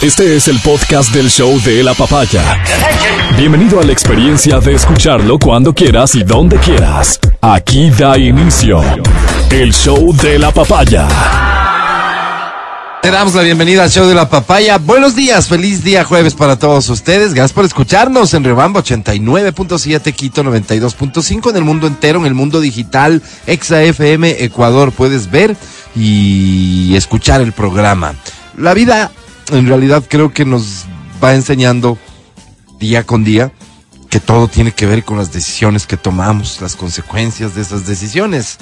Este es el podcast del show de la papaya. Bienvenido a la experiencia de escucharlo cuando quieras y donde quieras. Aquí da inicio el show de la papaya. Te damos la bienvenida al show de la papaya. Buenos días, feliz día jueves para todos ustedes. Gracias por escucharnos en Rebamba 89.7, Quito 92.5, en el mundo entero, en el mundo digital, Exa FM, Ecuador. Puedes ver y escuchar el programa. La vida en realidad creo que nos va enseñando día con día que todo tiene que ver con las decisiones que tomamos, las consecuencias de esas decisiones.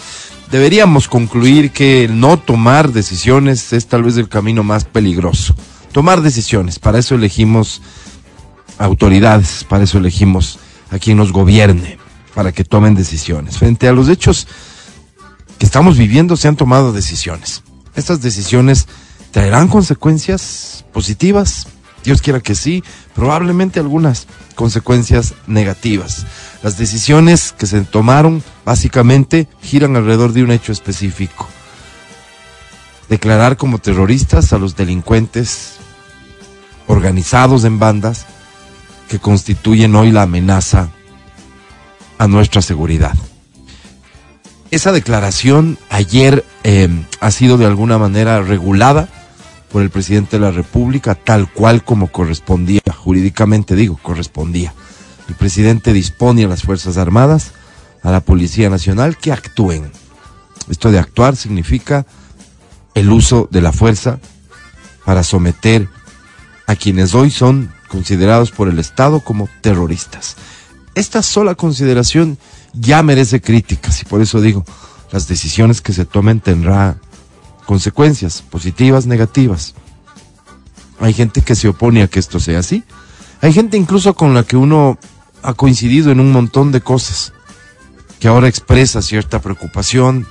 Deberíamos concluir que el no tomar decisiones es tal vez el camino más peligroso. Tomar decisiones, para eso elegimos autoridades, para eso elegimos a quien nos gobierne, para que tomen decisiones. Frente a los hechos que estamos viviendo se han tomado decisiones. Estas decisiones traerán consecuencias positivas, Dios quiera que sí, probablemente algunas consecuencias negativas. Las decisiones que se tomaron básicamente giran alrededor de un hecho específico. Declarar como terroristas a los delincuentes organizados en bandas que constituyen hoy la amenaza a nuestra seguridad. Esa declaración ayer eh, ha sido de alguna manera regulada por el presidente de la República, tal cual como correspondía, jurídicamente digo, correspondía. El presidente dispone a las Fuerzas Armadas, a la Policía Nacional, que actúen. Esto de actuar significa el uso de la fuerza para someter a quienes hoy son considerados por el Estado como terroristas. Esta sola consideración ya merece críticas y por eso digo, las decisiones que se tomen tendrá consecuencias positivas, negativas. Hay gente que se opone a que esto sea así. Hay gente incluso con la que uno ha coincidido en un montón de cosas, que ahora expresa cierta preocupación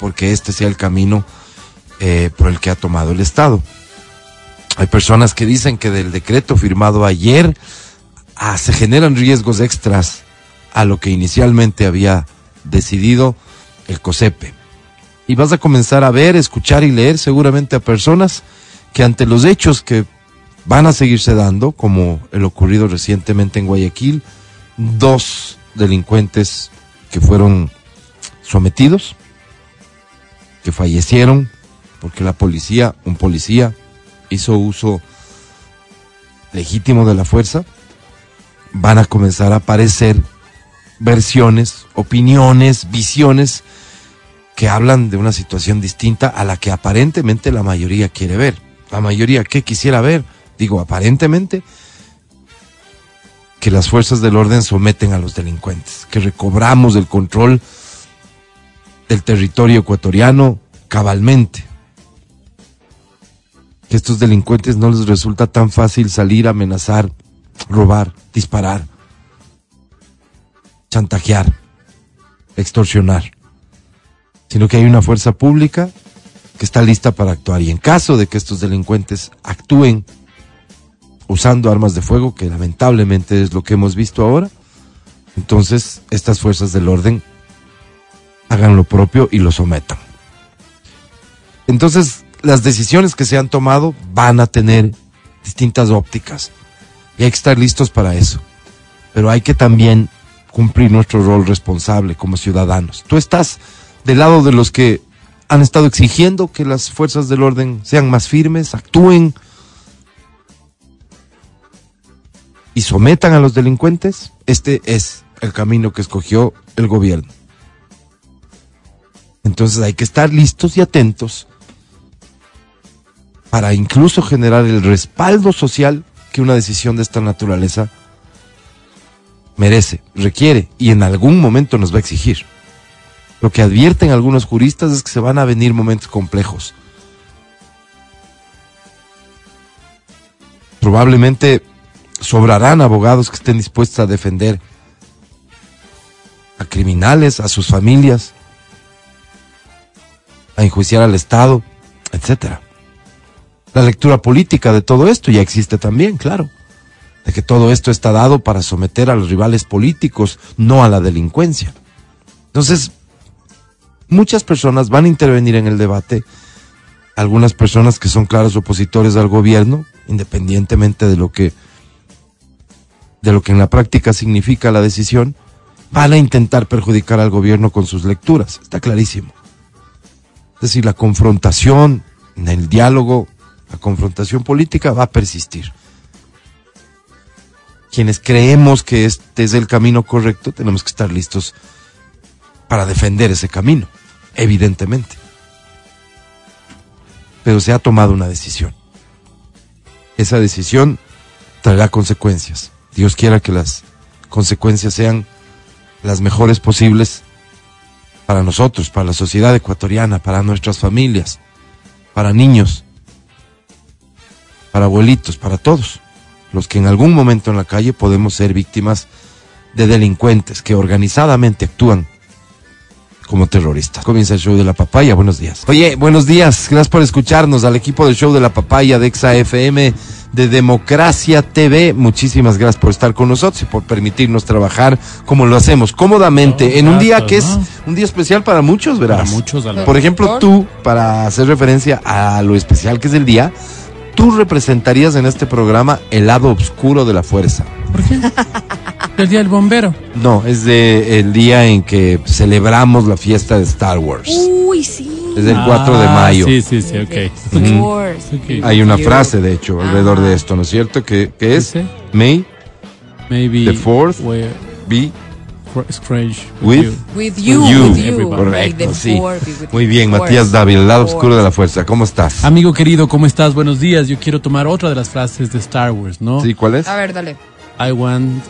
porque este sea el camino eh, por el que ha tomado el Estado. Hay personas que dicen que del decreto firmado ayer ah, se generan riesgos extras a lo que inicialmente había decidido el COSEPE y vas a comenzar a ver, escuchar y leer seguramente a personas que ante los hechos que van a seguirse dando, como el ocurrido recientemente en Guayaquil, dos delincuentes que fueron sometidos, que fallecieron porque la policía, un policía, hizo uso legítimo de la fuerza, van a comenzar a aparecer versiones, opiniones, visiones que hablan de una situación distinta a la que aparentemente la mayoría quiere ver. La mayoría, ¿qué quisiera ver? Digo, aparentemente, que las fuerzas del orden someten a los delincuentes, que recobramos el control del territorio ecuatoriano cabalmente. Que estos delincuentes no les resulta tan fácil salir amenazar, robar, disparar, chantajear, extorsionar sino que hay una fuerza pública que está lista para actuar. Y en caso de que estos delincuentes actúen usando armas de fuego, que lamentablemente es lo que hemos visto ahora, entonces estas fuerzas del orden hagan lo propio y lo sometan. Entonces, las decisiones que se han tomado van a tener distintas ópticas y hay que estar listos para eso. Pero hay que también cumplir nuestro rol responsable como ciudadanos. Tú estás del lado de los que han estado exigiendo que las fuerzas del orden sean más firmes, actúen y sometan a los delincuentes, este es el camino que escogió el gobierno. Entonces hay que estar listos y atentos para incluso generar el respaldo social que una decisión de esta naturaleza merece, requiere y en algún momento nos va a exigir. Lo que advierten algunos juristas es que se van a venir momentos complejos. Probablemente sobrarán abogados que estén dispuestos a defender a criminales, a sus familias, a enjuiciar al Estado, etcétera. La lectura política de todo esto ya existe también, claro, de que todo esto está dado para someter a los rivales políticos, no a la delincuencia. Entonces, muchas personas van a intervenir en el debate, algunas personas que son claros opositores al gobierno, independientemente de lo que de lo que en la práctica significa la decisión, van a intentar perjudicar al gobierno con sus lecturas. Está clarísimo. Es decir, la confrontación, el diálogo, la confrontación política va a persistir. Quienes creemos que este es el camino correcto, tenemos que estar listos para defender ese camino, evidentemente. Pero se ha tomado una decisión. Esa decisión traerá consecuencias. Dios quiera que las consecuencias sean las mejores posibles para nosotros, para la sociedad ecuatoriana, para nuestras familias, para niños, para abuelitos, para todos, los que en algún momento en la calle podemos ser víctimas de delincuentes que organizadamente actúan como terroristas. Comienza el show de la papaya, buenos días. Oye, buenos días, gracias por escucharnos al equipo del show de la papaya de Exa FM de Democracia TV. Muchísimas gracias por estar con nosotros y por permitirnos trabajar como lo hacemos, cómodamente, No, en un día que es un día especial para muchos, verás. Para muchos, a la- Por ejemplo, tú, para hacer referencia a lo especial que es el día, tú representarías en este programa el lado oscuro de la fuerza. ¿Por qué? El día del bombero. No, es de el día en que celebramos la fiesta de Star Wars. Uy, sí. Es el 4 de Ah, mayo. Sí, sí, sí, ok. Star Wars. Ok. Hay una frase, de hecho, alrededor de Ah. esto, ¿no es cierto? Que, que es Dice, May Maybe The fourth. were be fr- strange With you. With you, You. with you. The Correcto, sí. with Muy bien. Matías el lado oscuro de la fuerza. ¿Cómo estás? Amigo querido, ¿cómo estás? Buenos días. Yo quiero tomar otra de las frases de Star Wars, ¿no? ¿Sí? ¿Cuál es? A ver, dale. I want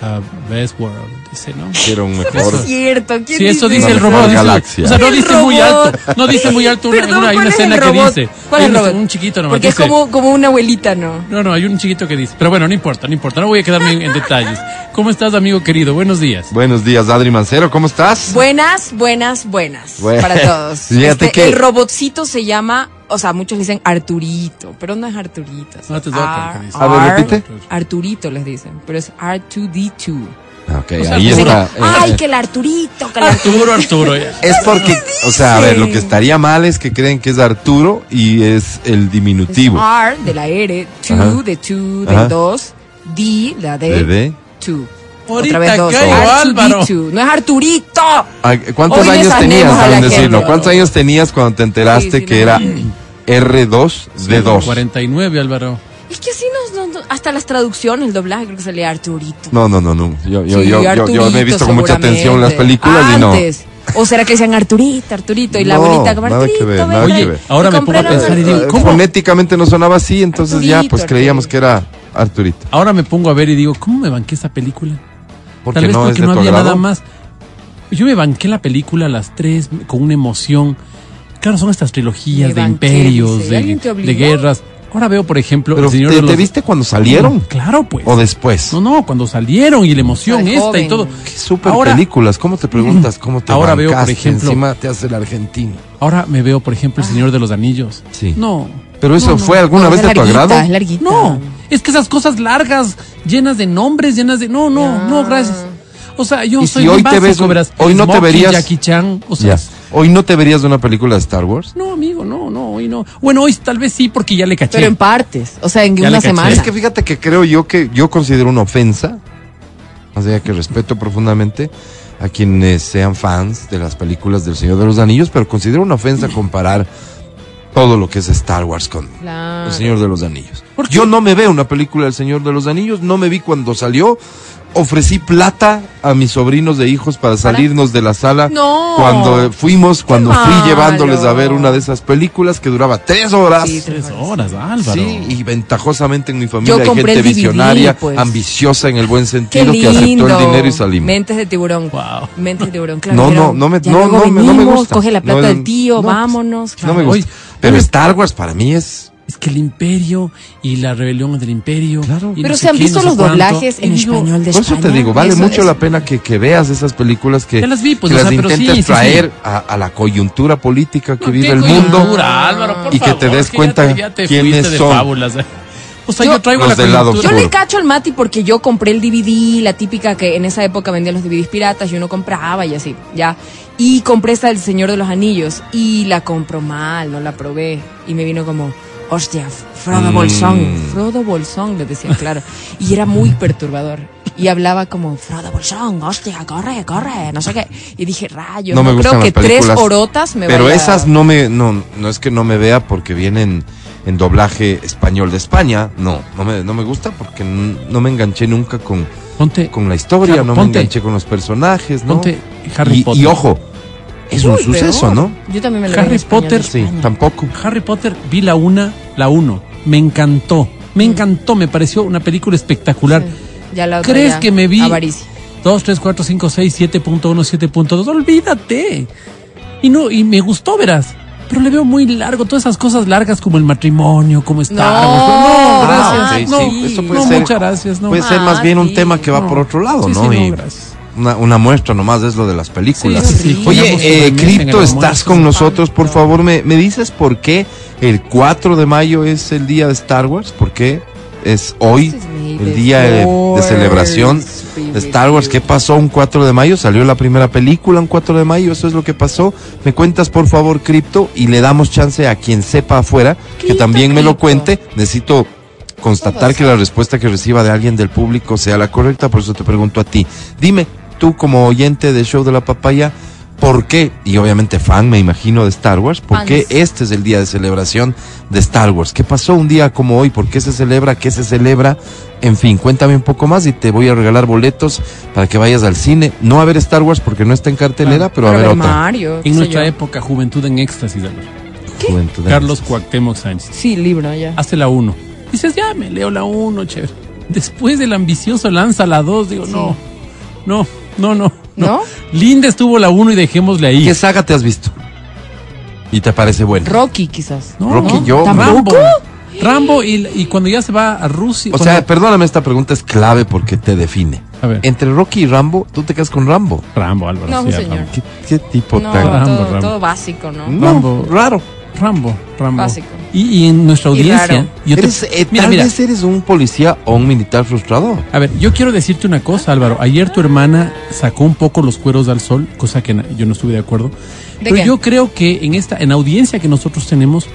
a best world, dice, ¿no? Quiero un No mejor. es cierto. ¿quién Sí, eso dice el mejor robot. dice- galaxia. o sea, no dice muy robot. alto. No dice muy alto. Una, Perdón, una- hay ¿cuál una es escena que dice. ¿Cuál hay es el un- robot? Un chiquito nomás. Porque es dice- como, como una abuelita, ¿no? No, no, hay un chiquito que dice. Pero bueno, no importa, no importa. No voy a quedarme en, en detalles. ¿Cómo estás, amigo querido? Buenos días. Buenos días, Adri Mancero, ¿cómo estás? Buenas, buenas, buenas. Bueno, Para todos. fíjate Este, que- El robotcito se llama, o sea, muchos dicen Arturito, pero no es Arturito. No. A ver, repite. Arturito les dicen, pero es R2D2. Ok, O sea, ahí está. Ay, Eh, que el Arturito, que el Arturo, Arturo. ya. Es porque, o sea, a ver, lo que estaría mal es que creen que es Arturo y es el diminutivo. R de la R, Ajá. 2 de 2 Ajá. de 2, D la ¿De D, D? 2. Ahorita Otra vez dos. caigo, Álvaro. R2D2. No es Arturito. ¿Cuántos Hoy años tenías, anemos a la saben decirlo? gente. ¿Cuántos años tenías cuando te enteraste Sí, sí, que no. era R2 de 2? 49, Álvaro. Es que así nos, nos- hasta las traducciones, el doblaje creo que salía Arturito. No, no, no, no. Yo, yo, Sí, yo, yo, me he visto con mucha atención las películas y no. Antes. O será que decían Arturito, Arturito, y la No, abuelita como nada que Arturito, ver, Oye, ver. ahora me pongo a la pensar y digo. ¿cómo? Fonéticamente no sonaba así, entonces ya, Arturito, pues creíamos Arturito. que era Arturito. Ahora me pongo a ver y digo, ¿cómo me banqué esa película? Porque Tal vez no porque es de no tu había agrado. nada más. Yo me banqué la película a las tres con una emoción. Claro, son estas trilogías Me de banqué, imperios, de, guerras. Ahora veo, por ejemplo, Pero el señor ¿te, de los... te viste cuando salieron? Claro, pues. ¿O después? No, no, cuando salieron y la emoción Ay, esta y todo. Qué súper Ahora- películas. ¿Cómo te preguntas? ¿Cómo te Ahora veo, por ejemplo- Encima te hace el argentino. Ahora me veo, por ejemplo, el Señor de los Anillos. Sí. No. ¿Pero eso no, no. fue alguna No, vez de tu agrado? Larguita. No, es que esas cosas largas, llenas de nombres, llenas de... No, no, Ya. no, gracias. O sea, yo Y soy si hoy te ves un- verás. hoy no te verías- Jackie Chan, o sea... Ya. ¿Hoy no te verías de una película de Star Wars? No, amigo, no, no, hoy no. Bueno, hoy tal vez sí, porque ya le caché. Pero en partes, o sea, en Ya una semana. Es que fíjate que creo yo que yo considero una ofensa, o sea que respeto profundamente a quienes sean fans de las películas del Señor de los Anillos, pero considero una ofensa comparar todo lo que es Star Wars con Claro. El Señor de los Anillos. Yo no me veo una película del Señor de los Anillos, no me vi cuando salió. Ofrecí plata a mis sobrinos de hijos para salirnos de la sala No. cuando fuimos, cuando fui llevándoles a ver una de esas películas que duraba tres horas. Sí, Tres horas, Álvaro. Sí, y ventajosamente en mi familia hay gente DVD, visionaria, pues. ambiciosa en el buen sentido, que aceptó el dinero y salimos. Mentes de tiburón. Wow. Mentes de tiburón, claro. No, no, no me, ya no, no, me- no me venimos, gusta. Coge la plata No, del tío, no, pues, vámonos. No me Claro. gusta. Pero Star Wars para mí es. Es que el imperio y la rebelión del imperio. Claro. y Pero no se han qué, visto no los cuánto. doblajes en digo, español de Por eso España. te digo, vale Eso mucho la pena que, que veas esas películas que, Ya las vi, pues, que o las sea, pero sí, intentes sí, sí. traer A, a la coyuntura política que No, vive el mundo. coyuntura, Álvaro, por y que te des que cuenta ya te, ya te quiénes fuiste de son. fábulas. O sea, yo, Yo- traigo la lado. Yo le cacho al Mati porque yo compré el DVD, la típica que en esa época vendían los DVDs piratas y uno compraba y así, ya. Y compré esta del Señor de los Anillos y la compro mal, no la probé. Y me vino como, hostia, Frodo Mm. Bolsón, Frodo Bolsón, le decían, claro. Y era muy perturbador. Y hablaba como, Frodo Bolsón, hostia, corre, corre, no sé qué. Y dije, rayos, No no, me creo que tres orotas me Pero vaya- esas no me, no, no es que no me vea porque vienen en doblaje español de España. No, no me, no me gusta porque no me enganché nunca con, Ponte, con la historia, Claro, no ponte- me enganché con los personajes, ¿no? ponte Harry y, Potter. y ojo, es un suceso, peor. ¿no? Yo también me lo Harry Potter, Sí, tampoco. Harry Potter, vi la una, la uno. Me encantó. Me encantó, me pareció una película espectacular. Sí. Ya la otra ¿Crees ya, que me vi? avaricia. 2, 3, 4, 5, 6, 7.1, 7.2. Olvídate. Y no, y me gustó, verás. Pero le veo muy largo, todas esas cosas largas como el matrimonio, como Star No. No, gracias. Ah, ok, no, sí, eso puede no, ser- muchas gracias. No. Puede ser más Ah, bien un sí. tema que va No. por otro lado, Sí, sí, ¿no? no, y gracias. Una, una muestra nomás es lo de las películas. Sí, sí, sí. Oye, eh, Cripto, estás con nosotros, por favor, ¿me, ¿me dices por qué el 4 de mayo es el día de Star Wars? ¿Por qué es hoy el día de, celebración de Star Wars? ¿Qué pasó un 4 de mayo? ¿Salió la primera película un 4 de mayo? ¿Eso es lo que pasó? ¿Me cuentas, por favor, Cripto? Y le damos chance a quien sepa afuera que también me lo cuente. Necesito constatar que la respuesta que reciba de alguien del público sea la correcta, por eso te pregunto a ti. Dime, tú como oyente del show de la papaya, ¿por qué? Y obviamente fan, me imagino, de Star Wars, ¿por qué este es el día de celebración de Star Wars? ¿Qué pasó un día como hoy? ¿Por qué se celebra? ¿Qué se celebra? En fin, cuéntame un poco más y te voy a regalar boletos para que vayas al cine. No a ver Star Wars porque no está en cartelera, Claro. pero a ver otra. Mario. qué En nuestra yo. época, Juventud en Éxtasis, Álvaro. Juventud de- Carlos Cuauhtémoc Sánchez. Sí, libro ya. Hace la 1. Dices, ya me leo la 1, chévere. Después del ambicioso lanza la 2, digo, no, no, no, no, no. ¿No? Linda estuvo la 1 y dejémosle ahí. ¿Qué saga te has visto? ¿Y te parece bueno? Rocky, quizás. No, Rocky, no, yo, Rambo. Rambo y, y cuando ya se va a Rusia. O cuando- sea, perdóname, esta pregunta es clave porque te define. a ver, Entre Rocky y Rambo, tú te quedas con Rambo. Rambo, Álvaro. No, sí, señor. Rambo. ¿Qué, qué tipo No, tan Rambo, todo, Rambo. todo básico, ¿no? No, Rambo. raro? Rambo, Rambo. Básico. Y, y en nuestra audiencia. raro. yo te- Eres, eh, mira, tal mira. vez eres un policía o un militar frustrado. A ver, yo quiero decirte una cosa, Álvaro. Ayer tu hermana sacó un poco los cueros al sol, cosa que yo no estuve de acuerdo. Pero qué? yo creo que en esta, en audiencia que nosotros tenemos,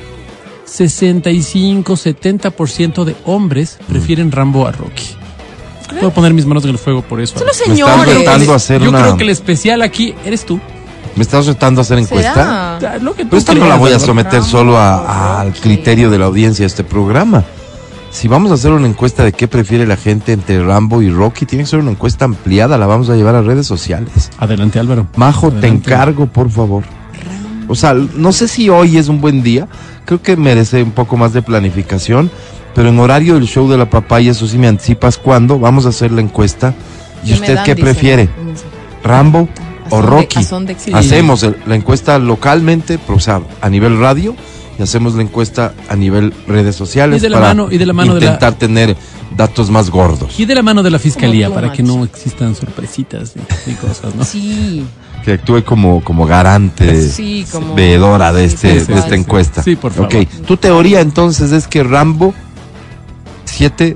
65, 70% de hombres prefieren Rambo a Rocky. Puedo poner mis manos en el fuego por eso. Son los Me estás señores. a hacer yo una... creo que el especial aquí eres tú. ¿Me estás retando a hacer encuesta? ¿Será? Da- Lo que tú Pero esta no la creas, voy a someter solo a- a- al criterio de la audiencia de este programa. Si vamos a hacer una encuesta de qué prefiere la gente entre Rambo y Rocky, tiene que ser una encuesta ampliada, la vamos a llevar a redes sociales. Adelante, Álvaro. Majo, te encargo, por favor. O sea, no sé si hoy es un buen día, creo que merece un poco más de planificación, pero en horario del show de la papaya, eso sí me anticipas cuándo, vamos a hacer la encuesta. ¿Y ¿Qué me usted dan? qué Dice, prefiere? ¿Rambo ¿A o Rocky? a son de- Sí. Hacemos el- la encuesta localmente, pero, o sea, a nivel radio, y hacemos la encuesta a nivel redes sociales Y de la para mano- y de la mano de la- intentar tener datos más gordos. Y de la mano de la fiscalía, para que no existan sorpresitas y, y cosas, ¿no? Sí, Que actúe como, como garante, sí, como. veedora de, Sí, este, sí, de esta encuesta. Sí, por favor. Ok, tu teoría entonces es que Rambo, 7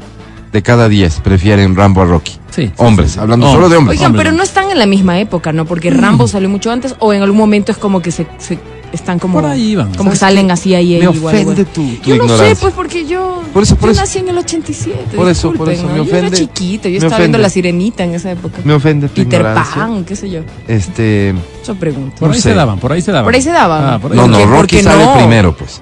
de cada 10 prefieren Rambo a Rocky. Sí, Hombres, sí, sí. hablando Hombres. solo de hombres. Oigan, pero no. están en la misma época, ¿no? Porque Rambo salió mucho antes o en algún momento es como que se, se están como. Por ahí van. Como que ¿Sabes salen así ahí. Me igual, igual. ofende tu, tu Yo no sé, pues porque yo, Por eso, por yo eso. nací en el 87. Por eso, por eso, ¿no? me Yo ofende. era chiquita, yo Me estaba ofende. viendo La Sirenita en esa época. Me ofende tu Peter ignorancia. Pan, qué sé yo. Este, Eso pregunto. Por No ahí sé. se daban, por ahí se daban. Por ahí se daban. Ah, por ahí no, no, daban. ¿Por Rocky sale no? primero, pues.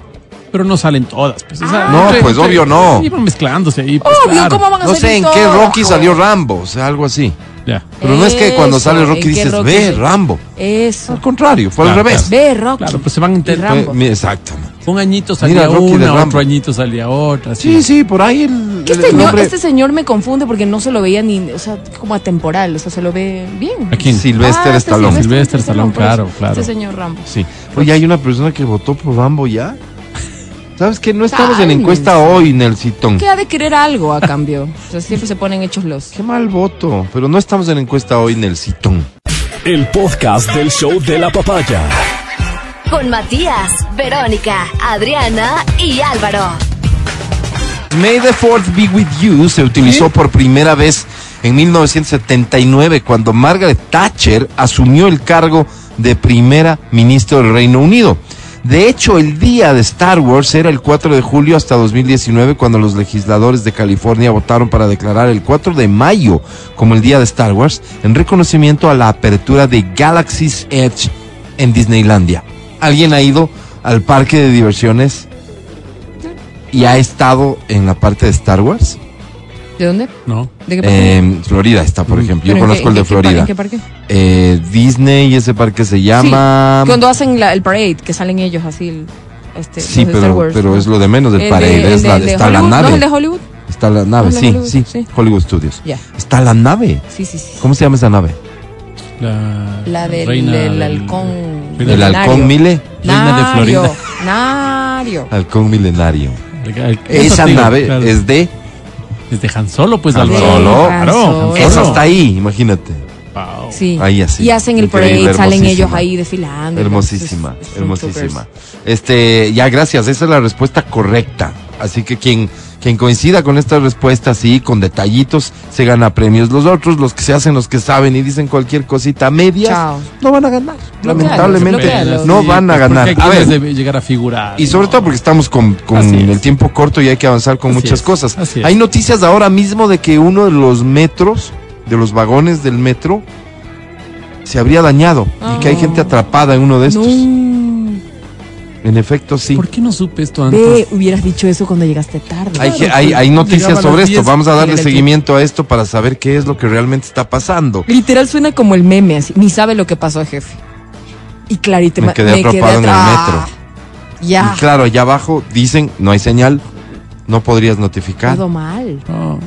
Pero no salen todas. Pues, o sea, No, entre- pues, entre- obvio no. Iban mezclándose ahí. Pues, Obvio, claro. ¿cómo van a No sé en qué Rocky salió Rambo, o sea, algo así. Ya. Pero no es que cuando sale ¿en Rocky dices, Rocky ve, Rambo. Eso. Al contrario, fue Claro, al revés. Ve, Rocky. Claro, pues se van mi- exactamente. Un añito salía Mira, una, otro añito salía otra. Sí, sí, por ahí el, este, el señor, hombre- este señor me confunde porque no se lo veía ni, o sea, como atemporal, o sea, se lo ve bien. ¿A quién? Sylvester Ah, este Stallone. Sylvester Stallone, claro, claro. Este señor Rambo. Sí. Oye, hay una persona que votó por Rambo ya. ¿Sabes qué? No estamos en Cálmense. encuesta hoy, Nelsitón. Que ha de querer algo a cambio. O sea, siempre se ponen hechos los. Qué mal voto. Pero no estamos en encuesta hoy, Nelsitón. El podcast del show de la papaya. Con Matías, Verónica, Adriana y Álvaro. May the Fourth Be With You se utilizó por primera vez en 1979 cuando Margaret Thatcher asumió el cargo de primera ministra del Reino Unido. De hecho, el día de Star Wars era el 4 de julio hasta 2019, cuando los legisladores de California votaron para declarar el 4 de mayo como el día de Star Wars, en reconocimiento a la apertura de Galaxy's Edge en Disneylandia. ¿Alguien ha ido al parque de diversiones y ha estado en la parte de Star Wars? ¿De dónde? No. ¿De qué parque? En Florida está, por ejemplo. Yo ¿Pero en conozco qué- el de Florida. ¿En qué parque? Eh, Disney, ese parque se llama... Sí, cuando hacen la- el parade, que salen ellos así. el- este, Sí, Star pero, Wars, pero ¿no? es lo de menos del El parade. de- es el la, de- está la Hollywood, nave. ¿No es el de Hollywood? Está la nave, ¿No es de sí, Hollywood? sí, Sí. Hollywood Studios. Ya. Está la nave. Sí, sí, sí. ¿Cómo se llama esa nave? La, La del, reina del del- halcón. El halcón Mile. Reina de Nario, Florida. Nario. Halcón milenario. el- el- Esa nave claro. es de Es de Han Solo, pues, Han Álvaro. Solo. Claro, Han Han Solo. Eso está ahí, imagínate. Wow. Sí. Ahí así. Y hacen el Increíble, parade, salen ellos ahí desfilando. Hermosísima, Entonces, son hermosísima. Este, ya gracias, esa es la respuesta correcta. Así que quien, quien coincida con esta respuesta, sí, con detallitos, se gana premios. Los otros, los que se hacen, los que saben y dicen cualquier cosita media, Chao. no van a ganar. Bloquealos, Lamentablemente, bloquealos. no Sí, van a ganar. A ver, de llegar a figurar. y sobre ¿no? todo porque estamos con, con Así es. el tiempo corto y hay que avanzar con Así muchas es, cosas. Hay noticias ahora mismo de que uno de los metros, de los vagones del metro, se habría dañado y que hay Ah. gente atrapada en uno de estos. No. En efecto, sí. ¿Por qué no supe esto antes? Ve, hubieras dicho eso cuando llegaste tarde. Hay, Claro, hay, hay noticias sobre esto. 10, Vamos a darle seguimiento a esto para saber qué es lo que realmente está pasando. Literal suena como el meme, así. Ni sabe lo que pasó, jefe. Y clarito Me quedé atrapado en el metro. Ya. Y claro, allá abajo dicen, no hay señal, no podrías notificar. Todo mal. No.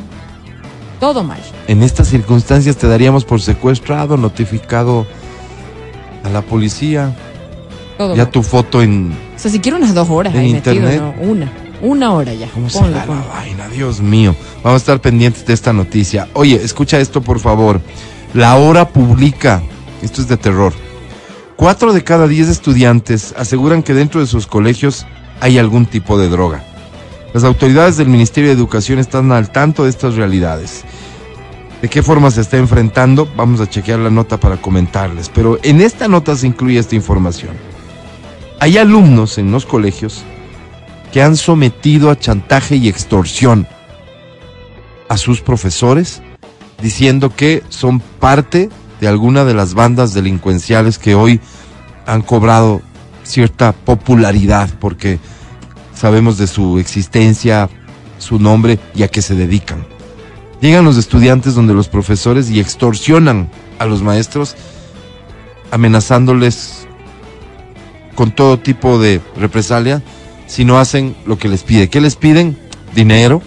Todo mal. En estas circunstancias te daríamos por secuestrado, notificado a la policía. Todo Ya tu foto en... O sea, si quiero unas dos horas en ahí metido, internet. ¿no? Una. Una hora ya. ¿Cómo Ponle, será la vaina? Dios mío. Vamos a estar pendientes de esta noticia. Oye, escucha esto por favor. La hora publica, esto es de terror. Cuatro de cada diez estudiantes aseguran que dentro de sus colegios hay algún tipo de droga. Las autoridades del Ministerio de Educación están al tanto de estas realidades. ¿De qué forma se está enfrentando? Vamos a chequear la nota para comentarles. Pero en esta nota se incluye esta información. Hay alumnos en los colegios que han sometido a chantaje y extorsión a sus profesores diciendo que son parte de alguna de las bandas delincuenciales que hoy han cobrado cierta popularidad porque sabemos de su existencia, su nombre y a qué se dedican. Llegan los estudiantes donde los profesores y extorsionan a los maestros amenazándoles con todo tipo de represalia si no hacen lo que les pide. ¿Qué les piden? Dinero,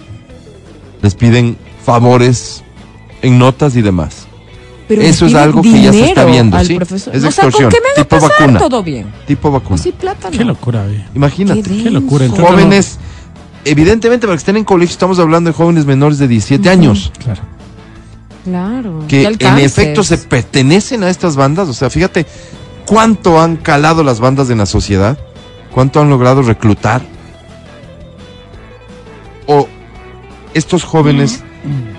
les piden favores en notas y demás. Pero Eso es algo que ya se está viendo, ¿sí? profesor. Es o sea, extorsión, ¿con qué me va tipo a pasar? vacuna. Todo bien. Tipo vacuna. si plata no. Qué locura, ve. Imagínate. Qué Qué locura. Entonces, Jóvenes, evidentemente para que estén en colegio estamos hablando de jóvenes menores de 17 años. Claro. Claro. que en efecto se pertenecen a estas bandas. O sea, fíjate cuánto han calado las bandas en la sociedad, cuánto han logrado reclutar. O estos jóvenes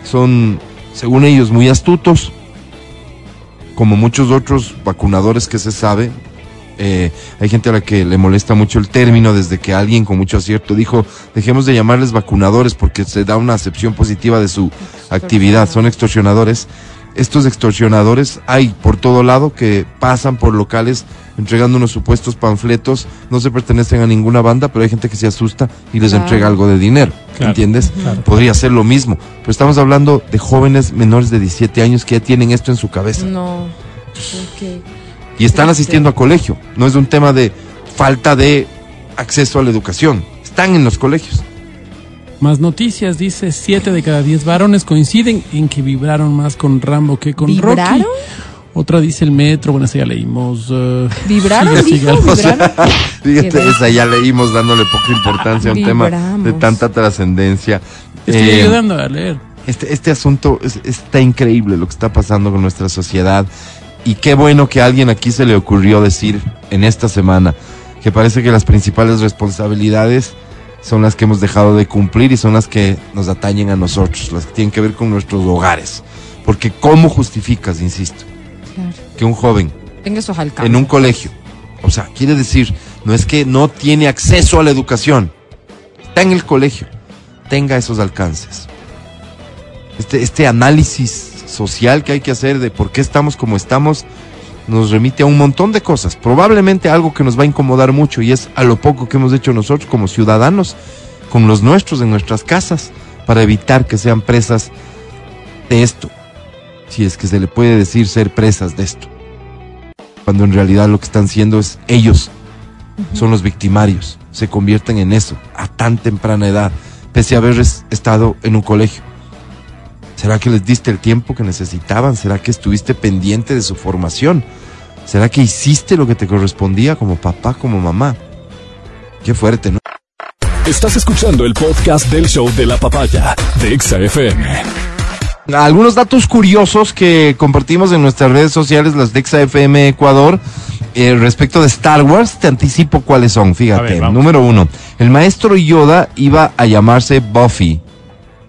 son, según ellos, muy astutos, como muchos otros vacunadores que se sabe. Eh, hay gente a la que le molesta mucho el término desde que alguien con mucho acierto dijo dejemos de llamarles vacunadores porque se da una acepción positiva de su actividad, son extorsionadores. Estos extorsionadores hay por todo lado que pasan por locales entregando unos supuestos panfletos, no se pertenecen a ninguna banda, pero hay gente que se asusta y les Claro. entrega algo de dinero, Claro, ¿entiendes? claro. Podría ser lo mismo, pero estamos hablando de jóvenes menores de 17 años que ya tienen esto en su cabeza No. Ok. y están asistiendo a colegio. No es un tema de falta de acceso a la educación. Están en los colegios. Más noticias, dice, siete de cada diez varones coinciden en que vibraron más con Rambo que con ¿Vibraron? Rocky. Otra dice el metro, bueno, esa ya leímos. eh, ¿Vibraron, sigue, dijo? sigue. ¿Vibraron? Fíjate, Qué esa ya leímos dándole poca importancia a un tema de tanta trascendencia. Estoy Eh, ayudando a leer. este, este asunto es- está increíble lo que está pasando con nuestra sociedad. Y qué bueno que a alguien aquí se le ocurrió decir en esta semana que parece que las principales responsabilidades son las que hemos dejado de cumplir y son las que nos atañen a nosotros, las que tienen que ver con nuestros hogares. Porque ¿cómo justificas, insisto, Claro. que un joven Tenga esos alcances. en un colegio, o sea, quiere decir, no es que no tiene acceso a la educación. Está en el colegio. Tenga esos alcances. Este, este análisis social que hay que hacer de por qué estamos como estamos nos remite a un montón de cosas. Probablemente algo que nos va a incomodar mucho y es a lo poco que hemos hecho nosotros como ciudadanos con los nuestros en nuestras casas para evitar que sean presas de esto. Si es que se le puede decir ser presas de esto. Cuando en realidad lo que están siendo es ellos son los victimarios. Se convierten en eso a tan temprana edad, pese a haber es- estado en un colegio. ¿Será que les diste el tiempo que necesitaban? ¿Será que estuviste pendiente de su formación? ¿Será que hiciste lo que te correspondía como papá, como mamá? Qué fuerte, ¿no? Estás escuchando el podcast del show de la papaya de Exa FM. Algunos datos curiosos que compartimos en nuestras redes sociales, las de FM Ecuador, eh, respecto de Star Wars. Te anticipo cuáles son, fíjate. ver. Número uno, el maestro Yoda iba a llamarse Buffy.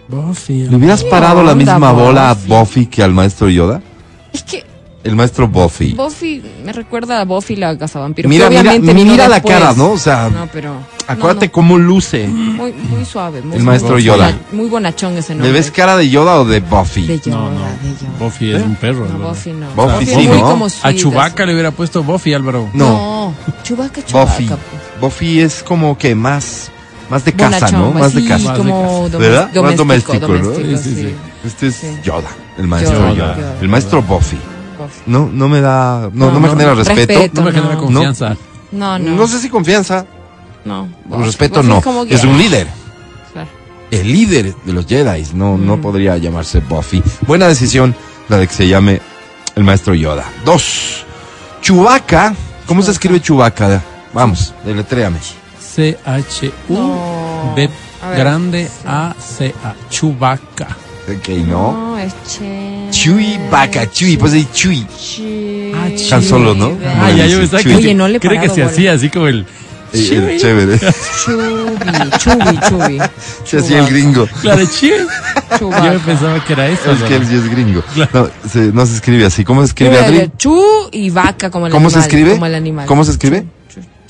Buffy. ¿Le hubieras parado la misma bola a Buffy? Que al maestro Yoda? Es que El maestro Buffy. Buffy me recuerda a Buffy la cazavampiro. Mira, mira, la cara, ¿no? O sea, No, pero. acuérdate no, cómo luce. Muy, muy suave. Muy El maestro muy Yoda. Muy bonachón ese nombre. ¿Le ves cara de Yoda o de Buffy? De Yoda, No, no. de Yoda. Buffy es un perro. No. Buffy no. Buffy sí, ¿no? como A Chubaca así. le hubiera puesto Buffy, Álvaro. No, No, Chubaca, Chubaca. Buffy. pues. Buffy es como que más, más de casa, Bonachón, ¿no? Más de sí, casa. De como casa. ¿Verdad? Más doméstico, doméstico, ¿no? doméstico, Sí, sí, sí. sí. Este es Sí. Yoda, el maestro Yoda, Yoda. Yoda. El maestro Buffy. Buffy. No, no me da, no, no, No, me no, genera respeto. respeto. No me genera confianza. No, no. No sé si confianza, No. con respeto Buffy no. Es un líder. Claro. El líder de los Jedi. No, no Mm. podría llamarse Buffy. Buena decisión la de que se llame el maestro Yoda. Dos. Chewbacca. ¿Cómo se escribe Chewbacca? Vamos, deletréame. C-H-U. No. B A ver. grande A-C-A. Chubaca. Ok, no. No, es che. Chewbacca, Chewie, pues ahí Chewie. Chi- Ah, Tan solo, ¿no? Ah, ya yo pensaba que, Oye, no le cree que se hacía así como el. El chévere. Chubi, chubi, chubi. Se hacía el gringo. Claro, chive. Yo pensaba que era eso. Es que él sí es gringo. No se, no se escribe así. ¿Cómo se escribe, Adri? Chu y vaca como el ¿Cómo animal. se escribe? Como el animal. ¿Cómo se escribe?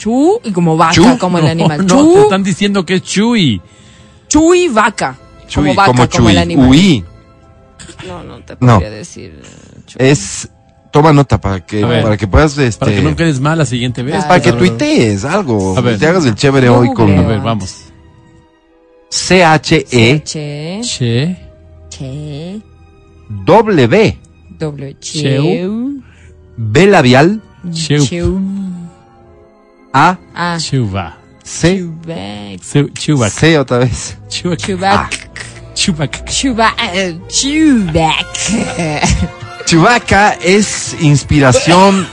Chu, y como vaca Chu. como el No, animal. No, chu, te están diciendo que es Chuy. chu y vaca. Chuy, como vaca, como como el Chuy. animal. Uy. No, no te No. podría decir. eh, chu. Es. Toma nota para que, para que puedas. Este, Para que no quedes mal la siguiente vez. Para que tuitees algo. A ver. Te hagas el chévere hoy con A ver, vamos. C-H-E Che, Che. che, W Cheu. cheu. B labial Cheu. A Ah, Chuba. C chubac. Chu- Chubac. C otra vez. Chubac. Chubac. Chubac. Chubac. eh, Chubac. Chewbacca es inspiración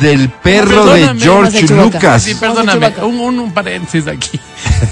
del perro de George. Lucas. Sí, perdóname. Un, un, un paréntesis aquí.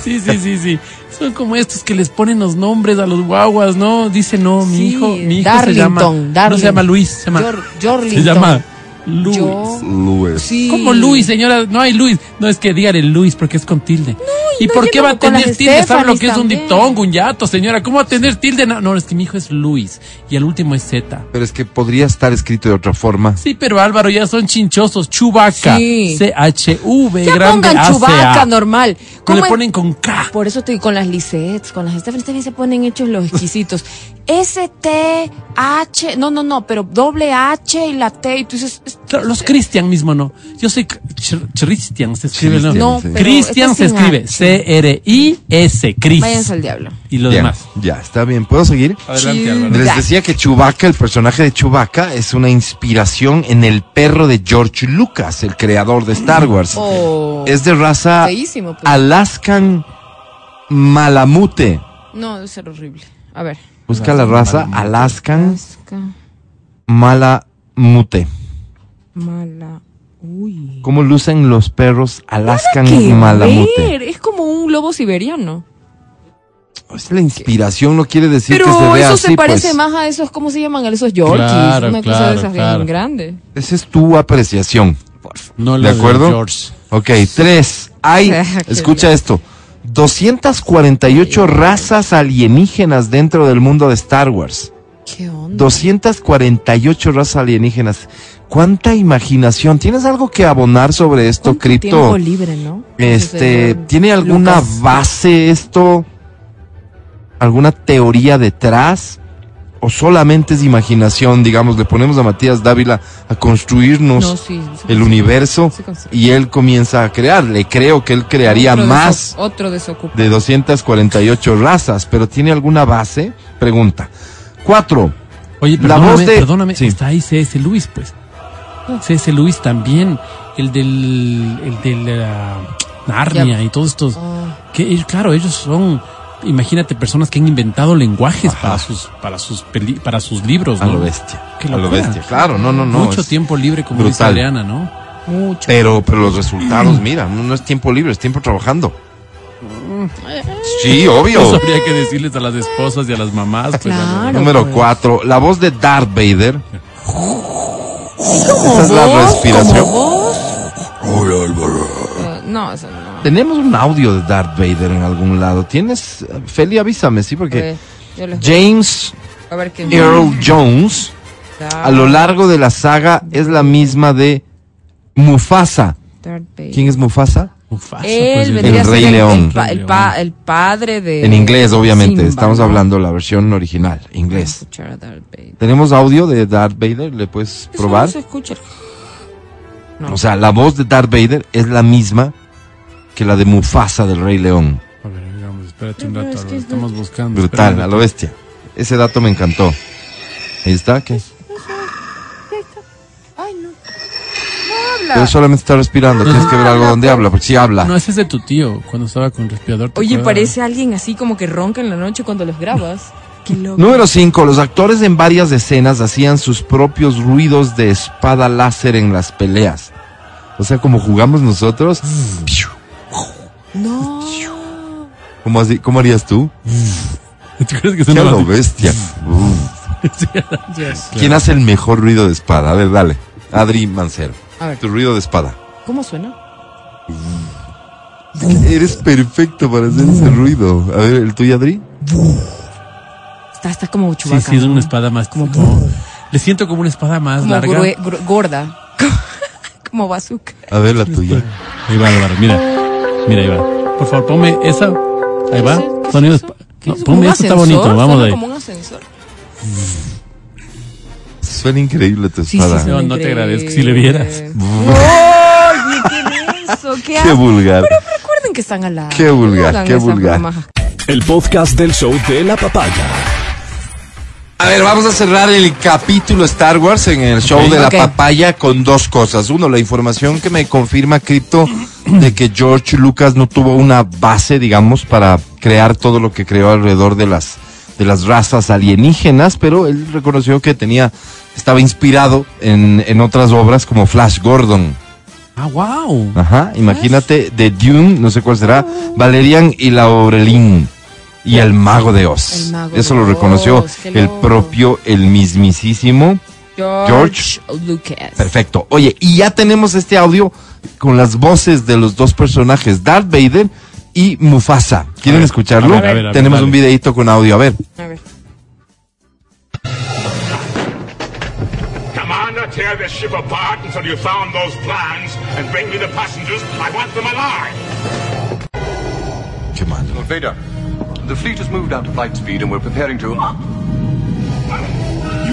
Sí, sí, sí, sí. Son como estos que les ponen los nombres a los guaguas, ¿no? Dice, no, mi Sí, hijo, mi hijo se Darlington, llama. No se llama Luis, se llama. Jor- Jorlington. se llama Luis. Yo- Luis. Sí. ¿Cómo Luis, señora? No hay Luis. No es que dígale Luis porque es con tilde. ¿Y no, por qué no, va a tener tilde? ¿Sabe lo que es un diptongo, un yato, señora? ¿Cómo va a tener tilde? No, no, es que mi hijo es Luis y el último es Z. Pero es que podría estar escrito de otra forma. Sí, pero Álvaro ya son chinchosos. Chubaca. Sí. C-H-V Ya grande pongan A-C-A. chubaca normal. No ¿Cómo le ponen con K. Por eso estoy con las Lisets, con las Stephanie también se ponen hechos los exquisitos. S-T-H, no, no, no, pero doble H y la T, y tú dices, es- Claro, los Cristian mismo no. Yo soy Ch- Christian, se escribe, ¿no? Cristian, No, sí. pero Cristian este se escribe. C-R-I-S, Chris. váyanse al diablo. Y lo Bien, demás. ya, está bien. ¿Puedo seguir? Adelante, Álvaro. Les decía que Chewbacca, el personaje de Chewbacca, es una inspiración en el perro de George Lucas, el creador de Star Wars. Oh, Es de raza feísimo, pues. Alaskan Malamute. No, debe ser horrible. A ver. Busca la raza Alaskan Alaska, Malamute. Mala. Uy. ¿Cómo lucen los perros Alaskan ¿Qué Malamute? ver? Es como un lobo siberiano. Es la inspiración, no quiere decir que se Pero vea eso así, se parece pues. más a esos, ¿cómo se llaman? A esos Yorkies. Claro, una cosa de esas claro. bien grande. Esa es tu apreciación. No ¿De acuerdo? George. Ok, tres. Hay, Qué escucha esto, 248 razas alienígenas dentro del mundo de Star Wars. ¿Qué onda? 248 razas alienígenas. ¿Cuánta imaginación? ¿Tienes algo que abonar sobre esto, ¿Cuánto Cripto? tiempo libre, ¿no? Este, Entonces, ¿tiene alguna Lucas. base esto? ¿Alguna teoría detrás? ¿O solamente es imaginación? Digamos, le ponemos a Matías Dávila a construirnos No, sí, sí, el universo y él comienza a crear. Le creo que él crearía Otro más otro desocupado. de 248 razas, pero ¿tiene alguna base? Pregunta. Cuatro. Oye, La perdóname, voz de- perdóname, Sí. está ahí C.S. Luis, pues. C.S. Luis también, el del, el del Narnia y todos estos. Ah. Que, ellos- claro, ellos son, imagínate, personas que han inventado lenguajes para sus, para sus peli- para sus libros, A ¿no? lo bestia. Qué a lo bestia. Claro, no, no, no. Mucho es- tiempo libre, como dice brutal. Adriana, ¿no? Mucho. Pero, pero los resultados, mira, no, no es tiempo libre, es tiempo trabajando. Sí, obvio. Eso habría que decirles a las esposas y a las mamás. pues, Claro. Número pues. cuatro, la voz de Darth Vader. ¿Como Esa es la respiración. Eh, no, eso no. Tenemos un audio de Darth Vader en algún lado. ¿Tienes? Feli, avísame, sí, porque James a ver Earl Jones a lo largo de la saga es la misma de Mufasa. Darth Vader. ¿Quién es Mufasa? Mufasa, Él pues, El Rey León. El, pa- el pa- el padre de. En inglés, obviamente. Simba, Estamos ¿no? hablando la versión original, inglés. escuchar a Darth Vader. ¿Tenemos audio de Darth Vader? ¿Le puedes Eso probar? no se escucha. No. O sea, la voz de Darth Vader es la misma que la de Mufasa del Rey León. A ver, digamos, espérate un rato, es que estamos buscando. Brutal, a lo bestia. Ese dato me encantó. Ahí está, ¿qué? No Pero habla. solamente está respirando. Tienes que ver algo donde habla, porque sí habla. No, ese es de tu tío, cuando estaba con respirador. ¿te Oye, acuerdas? parece alguien así como que ronca en la noche cuando los grabas. Qué loco. Número 5. Los actores en varias escenas hacían sus propios ruidos de espada láser en las peleas. O sea, como jugamos nosotros. No. ¿Cómo, así- cómo harías tú? ¿Tú crees que suena lo bestia. Dios. ¿Quién hace el mejor ruido de espada? A ver, dale. Adri Mancero. A ver, Tu ruido de espada. ¿cómo suena? Eres perfecto para hacer ese ruido. A ver, ¿el tuyo, Adri? Está, está como Sí, chubaca. sí, es una espada más. Como, como- le siento como una espada más Como larga. grue- gorda. como bazooka. A ver, la tuya. Ahí va, Álvaro, mira. Mira, ahí va. Por favor, ponme esa. Ahí va. ¿Qué es Sonido No, ponme eso, está bonito. Vamos ahí. como un ascensor. Suena increíble tu Sí, sí, espada. sí, No, no te agradezco, si le vieras. Oye, ¿qué es eso? ¿Qué, Qué vulgar. Pero recuerden que están al lado. Qué vulgar, No qué vulgar. El podcast del show de la papaya. A ver, vamos a cerrar el capítulo Star Wars en el show de la papaya con dos cosas. Uno, la información que me confirma Crypto de que George Lucas no tuvo una base, digamos, para crear todo lo que creó alrededor de las de las razas alienígenas, pero él reconoció que tenía estaba inspirado en, en otras obras como Flash Gordon. Ah, wow. Ajá, imagínate de Dune, no sé cuál será, Valerian y la Aurelín y el Mago de Oz. Mago Eso de lo reconoció Oz, el propio, el mismísimo. George, Lucas. Perfecto. Oye, y ya tenemos este audio con las voces de los dos personajes, Darth Vader y Mufasa. ¿Quieren A ver, escucharlo? a ver, a ver, a ver, tenemos dale. un videito con audio, a ver. A ver. Commander, tear this ship apart until you found those plans and bring me the passengers. I want them alive. Lord Vader, the fleet has moved out to flight speed and we're preparing to. You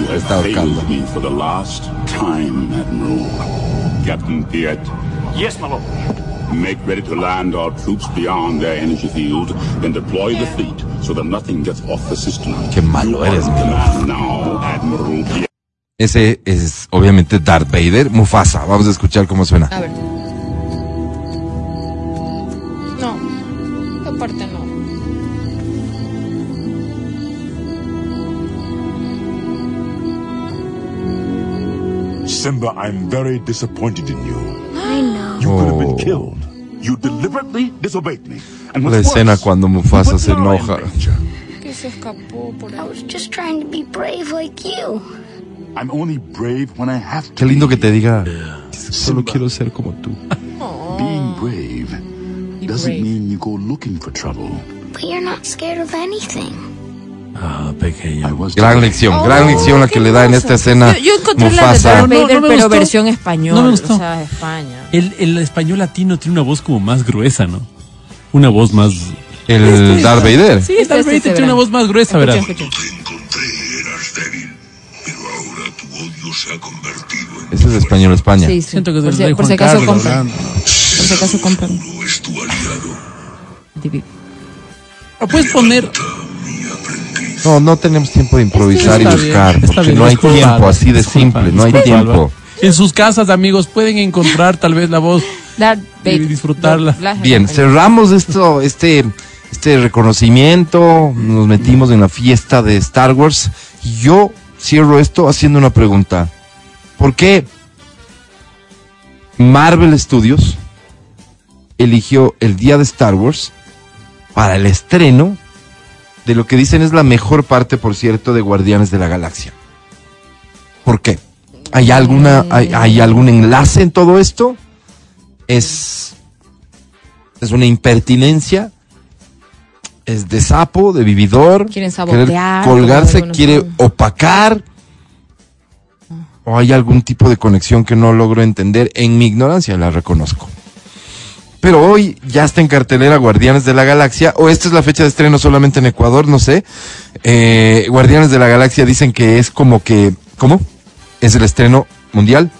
have failed me for the last time, Admiral. Captain Piet, Yes, my lord. Make ready to land our troops beyond their energy field, then deploy the fleet so that nothing gets off the system. Qué malo eres, in mi command now, Admiral Piet. Ese es obviamente Darth Vader, Mufasa. Vamos a escuchar cómo suena. A ver. No. Esta parte no. Simba, I'm very disappointed in you. I know. You could have been Oh. killed. You deliberately disobeyed me. And La what's escena cuando Mufasa se enoja. Que se escapó por I ahí. was just trying to be brave like you. I'm only brave when I have to. Qué lindo que be. te diga, solo quiero ser como tú. Being brave doesn't mean you go looking for trouble. But you're not scared of anything. Ah, pequeña. Gran lección, gran Oh, lección la que le da en esta escena Yo, yo encontré la de Mufasa. Darth No, no, Vader, pero gustó. versión español. No me gustó. O sea, España. El, el español latino tiene una voz como más gruesa, ¿no? Una voz más. El Darth Vader. Sí, Este, Darth este, Vader este, tiene verán. una voz más gruesa, ¿verdad? escuchen. Te encontré, eras débil, pero ahora tu odio se ha convertido en Ese es español España. Sí, sí. Siento que es por, el por Juan si acaso Carlos compran. Por si acaso compran. no es tu aliado. O puedes poner. No, no tenemos tiempo de improvisar y bien, buscar, porque bien, no hay disculpa, tiempo, así de disculpa, simple, no hay disculpa, tiempo. En sus casas, amigos, pueden encontrar tal vez la voz. Y disfrutarla. Bien, cerramos esto, este, este reconocimiento, nos metimos en la fiesta de Star Wars y yo cierro esto haciendo una pregunta. ¿Por qué Marvel Studios eligió el día de Star Wars para el estreno de lo que dicen es la mejor parte, por cierto, de Guardianes de la Galaxia? ¿Por qué? ¿Hay alguna, hay, hay algún enlace en todo esto? ¿Es es una impertinencia, es de sapo, de vividor, Quieren sabotear, colgarse, quiere forma. opacar, o hay algún tipo de conexión que no logro entender, en mi ignorancia la reconozco. Pero hoy ya está en cartelera Guardianes de la Galaxia, o esta es la fecha de estreno solamente en Ecuador, no sé. Eh, Guardianes de la Galaxia dicen que es como que, ¿cómo? Es el estreno mundial.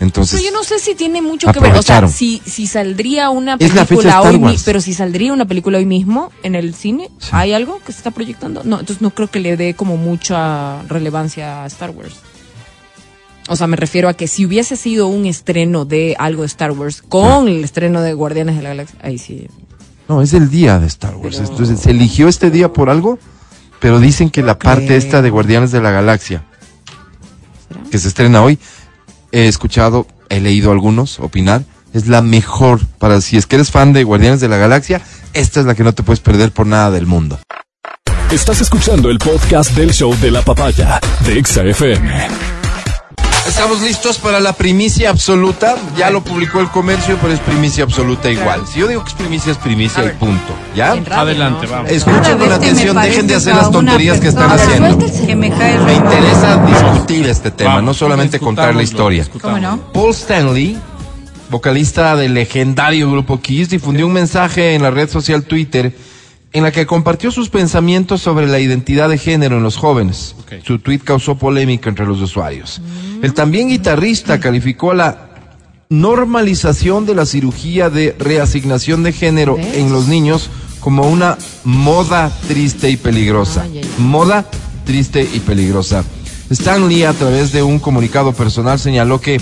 Entonces, Pero yo no sé si tiene mucho que ver. O sea, si, si saldría una Es la fecha de película hoy, mi- Wars. pero si saldría una película hoy mismo en el cine, Sí. ¿hay algo que se está proyectando? No, entonces no creo que le dé como mucha relevancia a Star Wars. O sea, me refiero a que si hubiese sido un estreno de algo de Star Wars con el estreno de Guardianes de la Galaxia, ahí sí. No, es el día de Star Wars. Pero- Entonces, se eligió este día por algo, pero dicen que la parte esta de Guardianes de la Galaxia, ¿Será? que se estrena hoy, he escuchado, he leído algunos opinar, es la mejor para si es que eres fan de Guardianes de la Galaxia, esta es la que no te puedes perder por nada del mundo. Estás escuchando el podcast del show de la papaya de Exa FM. Estamos listos para la primicia absoluta. Ya lo publicó el comercio, pero es primicia absoluta igual. Si yo digo que es primicia, es primicia y punto. ¿Ya? Radio, Adelante, ¿no? vamos. Escuchen con atención, dejen de hacer las tonterías que están haciendo. Que me cae Me interesa discutir este tema, Vamos, no solamente contar la historia. ¿Cómo no? Paul Stanley, vocalista del legendario grupo Kiss, difundió un mensaje en la red social Twitter en la que compartió sus pensamientos sobre la identidad de género en los jóvenes. Su tweet causó polémica entre los usuarios. El también guitarrista calificó la normalización de la cirugía de reasignación de género ¿Ves? en los niños como una moda triste y peligrosa. Ay, ay, ay. Moda triste y peligrosa. Stan Lee, a través de un comunicado personal, señaló que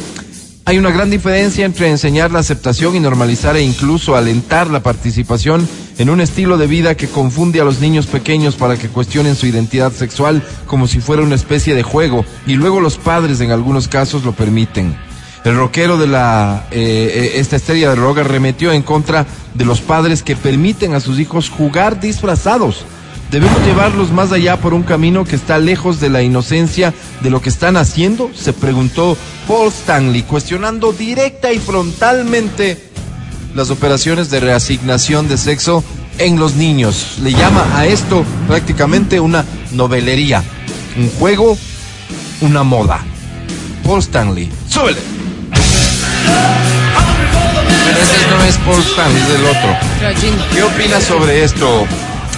hay una gran diferencia entre enseñar la aceptación y normalizar e incluso alentar la participación en un estilo de vida que confunde a los niños pequeños para que cuestionen su identidad sexual como si fuera una especie de juego y luego los padres en algunos casos lo permiten. El rockero de la eh, eh, esta estrella de rock arremetió en contra de los padres que permiten a sus hijos jugar disfrazados. Debemos llevarlos más allá por un camino que está lejos de la inocencia de lo que están haciendo, se preguntó Paul Stanley, cuestionando directa y frontalmente las operaciones de reasignación de sexo en los niños. Le llama a esto prácticamente una novelería, un juego, una moda. Paul Stanley, súbele. Pero ese no es Paul Stanley, es el otro. ¿Qué opinas sobre esto,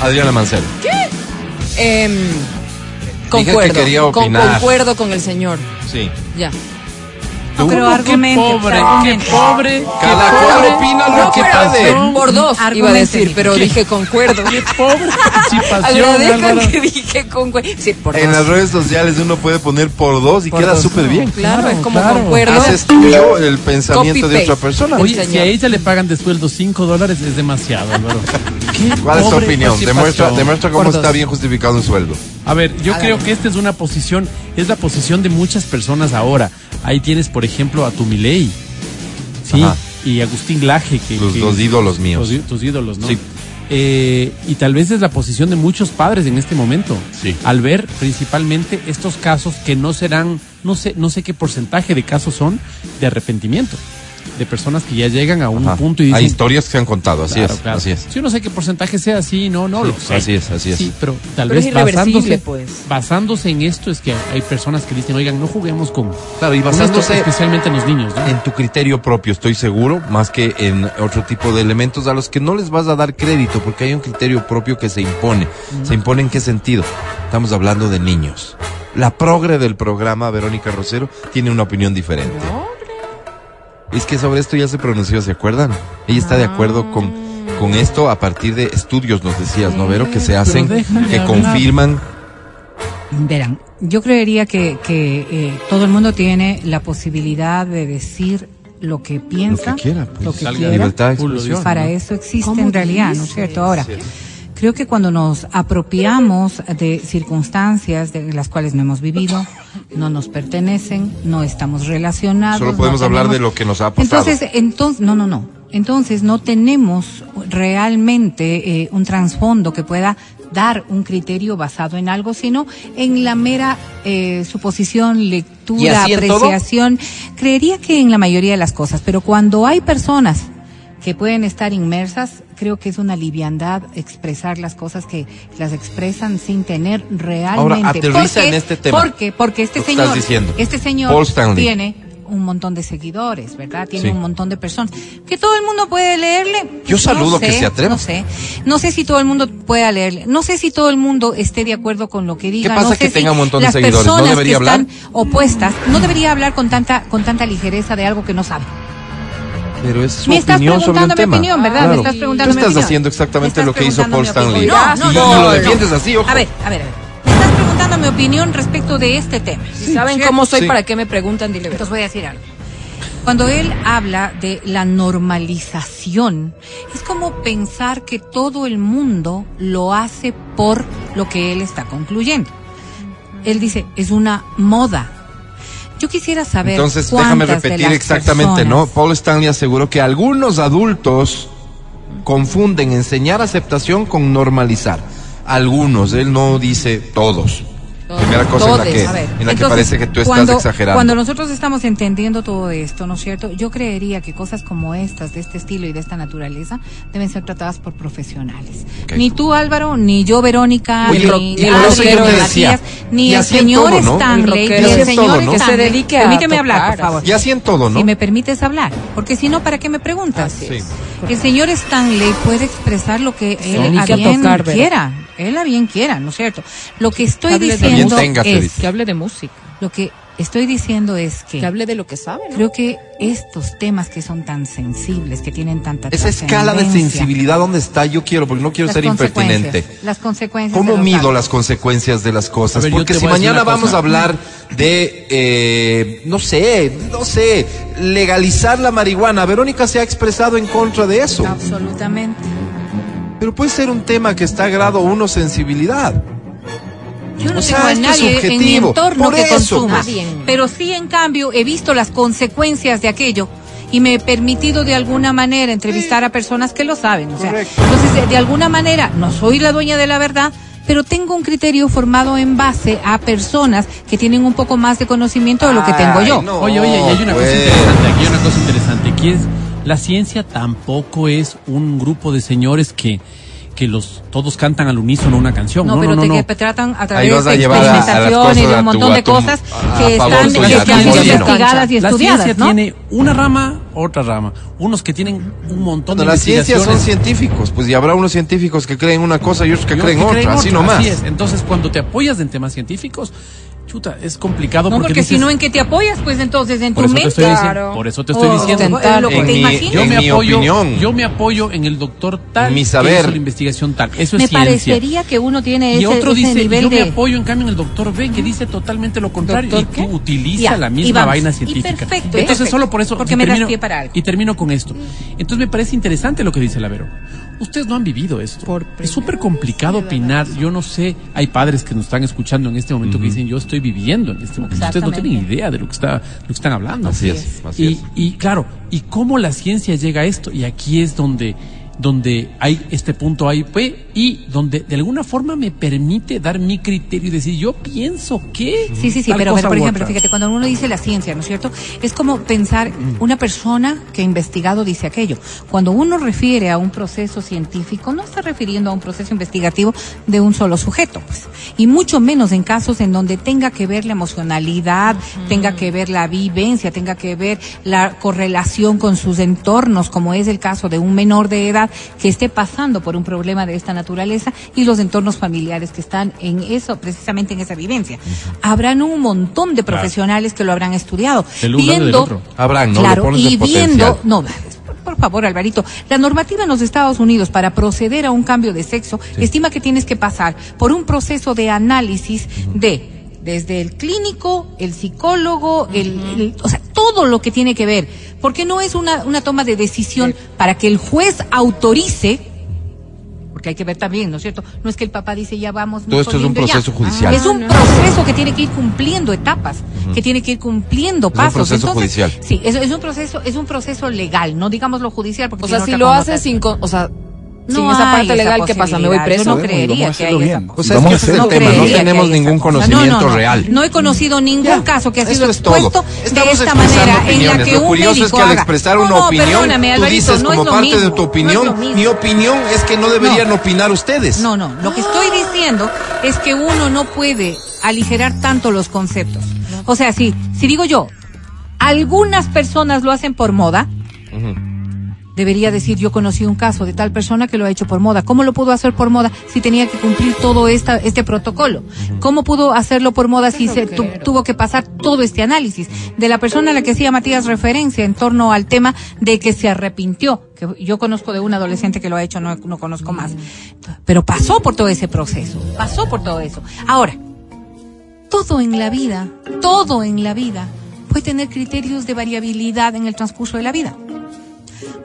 Adriana Mancel? em, que concuerdo, quería con- opinar. concuerdo con el señor. Sí. Ya. No, pero Qué argumente, pobre, qué argumente. pobre, Cada qué cual pobre, opina lo No, que puede. por dos iba a decir, dije. pero dije concuerdo. qué pobre participación, Agradezcan que dije concuerdo. Sí, por En dos. las redes sociales uno puede poner por dos y Por queda súper bien. Claro, Claro, es como claro. concuerdo. Haces tuyo el pensamiento de Copy-paste. otra persona. Oye, si a ella le pagan de sueldo 5 dólares es demasiado, Álvaro. Qué ¿Cuál es tu opinión? participación. Demuestra, demuestra cómo está bien justificado un sueldo. A ver, yo creo que esta es una posición, es la posición de muchas personas ahora. Ahí tienes, por ejemplo, a tu Milei, sí, Ajá. y Agustín Laje, que, Los que- dos ídolos míos. tus ídolos, ¿no? Sí. Eh, y tal vez es la posición de muchos padres en este momento, Sí. al ver principalmente estos casos que no serán, no sé, no sé qué porcentaje de casos son de arrepentimiento. De personas que ya llegan a un Ajá. punto y dicen... Hay historias que se han contado, así Claro, es, claro. así es. Yo no sé qué porcentaje sea así, no, no lo sé. así es, así es. Sí, pero tal Pero vez basándose, pues. basándose en esto es que hay personas que dicen, oigan, no juguemos con, Claro, y esto, basándose especialmente en los niños, ¿no? en tu criterio propio, estoy seguro, más que en otro tipo de elementos a los que no les vas a dar crédito, porque hay un criterio propio que se impone. ¿Se impone en qué sentido? Estamos hablando de niños. La progre del programa, Verónica Rosero, tiene una opinión diferente. Es que sobre esto ya se pronunció, ¿se acuerdan? Ella está de acuerdo con, con esto a partir de estudios, nos decías, ¿no, Vero? Que se hacen, que confirman. Verán, yo creería que, que eh, todo el mundo tiene la posibilidad de decir lo que piensa, Lo que quiera, pues. lo que quiera. Libertad de. Para ¿no? eso existe ¿Cómo en realidad, ¿no es cierto? Ahora, creo que cuando nos apropiamos de circunstancias de las cuales no hemos vivido, no nos pertenecen, no estamos relacionados. Solo podemos no hablar tenemos- de lo que nos ha pasado. Entonces, entonces, no, no, no. Entonces no tenemos realmente eh, un trasfondo que pueda dar un criterio basado en algo, sino en la mera eh, suposición, ¿Y lectura, todo? apreciación. Creería que en la mayoría de las cosas, pero cuando hay personas que pueden estar inmersas, creo que es una liviandad expresar las cosas que las expresan sin tener realmente. aterriza ¿Por qué? en este tema. ¿Por qué? Porque este señor, diciendo. este señor tiene un montón de seguidores, ¿verdad? Tiene Sí. un montón de personas. Que todo el mundo puede leerle. Yo saludo sé, que se atreva. No sé. No sé si todo el mundo pueda leerle. No sé si todo el mundo esté de acuerdo con lo que diga. pasa no sé que si tenga un montón de las seguidores? ¿No personas debería que hablar? están opuestas, no debería hablar con tanta, con tanta ligereza de algo que no sabe. Pero es su Me estás opinión sobre mi tema. opinión, ¿verdad? Claro. Me estás preguntando Tú mi estás opinión. haciendo exactamente Me lo que hizo Paul mi Stanley. No, no, y no, lo no. defiendes así, ojo. A ver, a ver, a ver. Me estás preguntando mi opinión respecto de este tema. Si saben cómo soy, Sí. ¿para qué me preguntan? Dile, Entonces voy a decir algo. Cuando él habla de la normalización, es como pensar que todo el mundo lo hace por lo que él está concluyendo. Él dice, es una moda. Yo quisiera saber. Entonces, déjame repetir exactamente, ¿no? Paul Stanley aseguró que algunos adultos confunden enseñar aceptación con normalizar. Algunos, él no dice todos. Primera cosa en la que, en la que Entonces, parece que tú estás cuando, exagerando. Cuando nosotros estamos entendiendo todo esto, ¿no es cierto? Yo creería que cosas como estas, de este estilo y de esta naturaleza, deben ser tratadas por profesionales. Ok. Ni tú, Álvaro, ni yo, Verónica, Oye, ni ni Matías, el señor todo, ¿no? Stanley, El ni el señor todo, ¿no? Que se Stanley. dedique a Permíteme hablar, por tocar. favor. Y así en todo, ¿no? Si me permites hablar, porque si no, ¿para qué me preguntas? Es. El señor Stanley puede expresar lo que él a bien tocar, quiera, él a bien quiera, ¿no es cierto? Lo que estoy hable diciendo Bien tenga, te es, dice. Que hable de música. lo que estoy diciendo es que Que hable de lo que sabe, ¿no? creo que estos temas que son tan sensibles, que tienen tanta Esa escala de sensibilidad, ¿dónde está? Yo quiero, porque no quiero las ser impertinente. Las consecuencias. ¿Cómo mido actos. las consecuencias de las cosas? Ver, Porque si a mañana vamos cosa. a hablar de, eh, no sé, no sé, legalizar la marihuana, Verónica se ha expresado en contra de eso. Absolutamente. Pero puede ser un tema que está a grado uno sensibilidad. Yo no O sea, tengo a es nadie en mi entorno Por que eso, consuma. pues. Pero sí, en cambio, he visto las consecuencias de aquello y me he permitido de alguna manera entrevistar a personas que lo saben. O sea, Correcto. entonces, de, alguna manera, no soy la dueña de la verdad, pero tengo un criterio formado en base a personas que tienen un poco más de conocimiento de lo que tengo Ay, yo. no, Oye, oye, y hay una cosa pues. interesante, aquí hay una cosa interesante, que es, la ciencia tampoco es un grupo de señores que, que los, todos cantan al unísono una canción. No, No, pero no, te no. que tratan a través de cosas de un montón de cosas que están investigadas y La estudiadas, ciencia ¿no? tiene una rama, otra rama. Unos que tienen un montón Bueno, de las ciencias son científicos, pues y habrá unos científicos que creen una cosa y otros que y creen otra, así otra, nomás. Entonces, cuando te apoyas en temas científicos, chuta, es complicado No, porque, porque si no, ¿en qué te apoyas? Pues entonces, en por tu mente. estoy diciendo, Claro. por eso te estoy Oh, diciendo. tentar, lo que En te mi- imaginas. Yo En me mi apoyo, opinión. yo me apoyo en el doctor tal Mi saber. la investigación tal. Eso Me es ciencia. parecería que uno tiene Y ese, otro ese dice, nivel yo de... me apoyo en cambio en el doctor B, que dice totalmente lo contrario ¿Doctor y tú utiliza Ya, la y misma vamos. vaina Y científica. perfecto, Entonces perfecto. solo por eso Porque y me das termino, pie para algo. y termino con esto. Entonces me parece interesante lo que dice la Vero. Ustedes no han vivido esto. Por es súper complicado opinar. Yo no sé, hay padres que nos están escuchando en este momento que dicen, yo estoy viviendo en este momento. Ustedes no tienen idea de lo que está, lo que están hablando. Así es, así y, es. y claro, ¿y cómo la ciencia llega a esto? Y aquí es donde donde hay este punto A y y donde de alguna forma me permite dar mi criterio y decir, yo pienso que... Sí, sí, sí, pero, por ejemplo, otra. fíjate, cuando uno dice la ciencia, ¿no es cierto? Es como pensar, una persona que ha investigado dice aquello. Cuando uno refiere a un proceso científico, no está refiriendo a un proceso investigativo de un solo sujeto, pues. Y mucho menos en casos en donde tenga que ver la emocionalidad, tenga que ver la vivencia, tenga que ver la correlación con sus entornos, como es el caso de un menor de edad que esté pasando por un problema de esta naturaleza y los entornos familiares que están en eso, precisamente en esa vivencia. Habrán un montón de profesionales que lo habrán estudiado, Del un lado y del viendo, otro. Habrán, ¿no? Claro, y potencial. viendo, no, por- por favor, Alvarito, la normativa en los Estados Unidos para proceder a un cambio de sexo estima que tienes que pasar por un proceso de análisis de desde el clínico, el psicólogo, el, el- o sea, todo lo que tiene que ver, porque no es una, una toma de decisión para que el juez autorice porque hay que ver también, ¿no es cierto? No es que el papá dice ya vamos. Todo esto es un ya. proceso judicial. Es un proceso que tiene que ir cumpliendo etapas, que tiene que ir cumpliendo un pasos. proceso Entonces, judicial. Sí, es, es un proceso, es un proceso legal, no digamos lo judicial, porque O sea, si lo connotación. sin, con- o sea, No sin esa parte legal, ¿qué pasa? ¿Me voy preso? Yo no creería que hay esa O sea, cosa. es que Vamos a el hacerlo. tema, no tenemos esa ningún conocimiento No, no, no. real. No he conocido ningún Ya, caso que ha sido expuesto de esta manera en la que Lo un curioso médico es que al expresar No, una no, opinión, tú dices no es como lo parte mismo, de tu no opinión, lo mi opinión es que no deberían No. opinar ustedes. No, no, lo que estoy diciendo es que uno no puede aligerar tanto los conceptos. O sea, si, si digo yo, algunas personas lo hacen por moda, debería decir yo conocí un caso de tal persona que lo ha hecho por moda. ¿Cómo lo pudo hacer por moda si tenía que cumplir todo esta, este protocolo? ¿Cómo pudo hacerlo por moda si se tu- tuvo que pasar todo este análisis? De la persona a la que hacía Matías referencia en torno al tema de que se arrepintió, que yo conozco de un adolescente que lo ha hecho, no, no conozco más. Pero pasó por todo ese proceso, pasó por todo eso. Ahora, todo en la vida, todo en la vida puede tener criterios de variabilidad en el transcurso de la vida.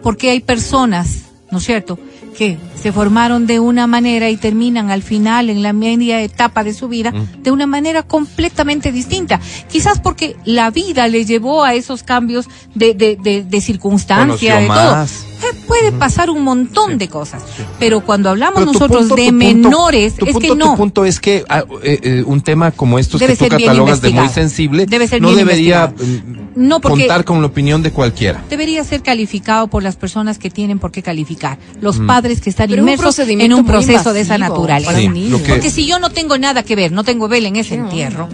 Porque hay personas, ¿no es cierto?, que se formaron de una manera y terminan al final, en la media etapa de su vida, de una manera completamente distinta. Quizás porque la vida le llevó a esos cambios de, de, de, de circunstancia, Conoció de más. todo. Eh, Puede pasar un montón de cosas. Pero cuando hablamos Pero nosotros punto- de punto- menores, es punto, que no. Tu punto es que ah, eh, eh, un tema como estos Debe que tú ser bien catalogas de muy sensible Debe ser no bien debería investigado. mm, No, porque- contar con la opinión de cualquiera. debería ser calificado por las personas que tienen por qué calificar. Los Mm. padres que están Pero un inmersos en un proceso de esa naturaleza. Sí, que- Porque si yo no tengo nada que ver, no tengo vela en ese entierro,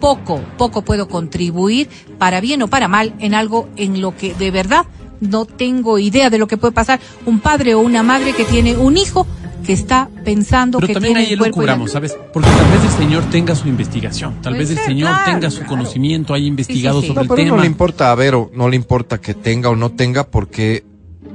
poco, poco puedo contribuir, para bien o para mal, en algo en lo que de verdad no tengo idea de lo que puede pasar un padre o una madre que tiene un hijo que está pensando Pero que también tiene ahí el lo cuerpo ¿sabes? Porque tal vez el señor tenga su investigación, tal vez el señor claro, tenga su claro. conocimiento, haya investigado sí. sobre No, el pero tema. no le importa a Vero, no le importa que tenga o no tenga porque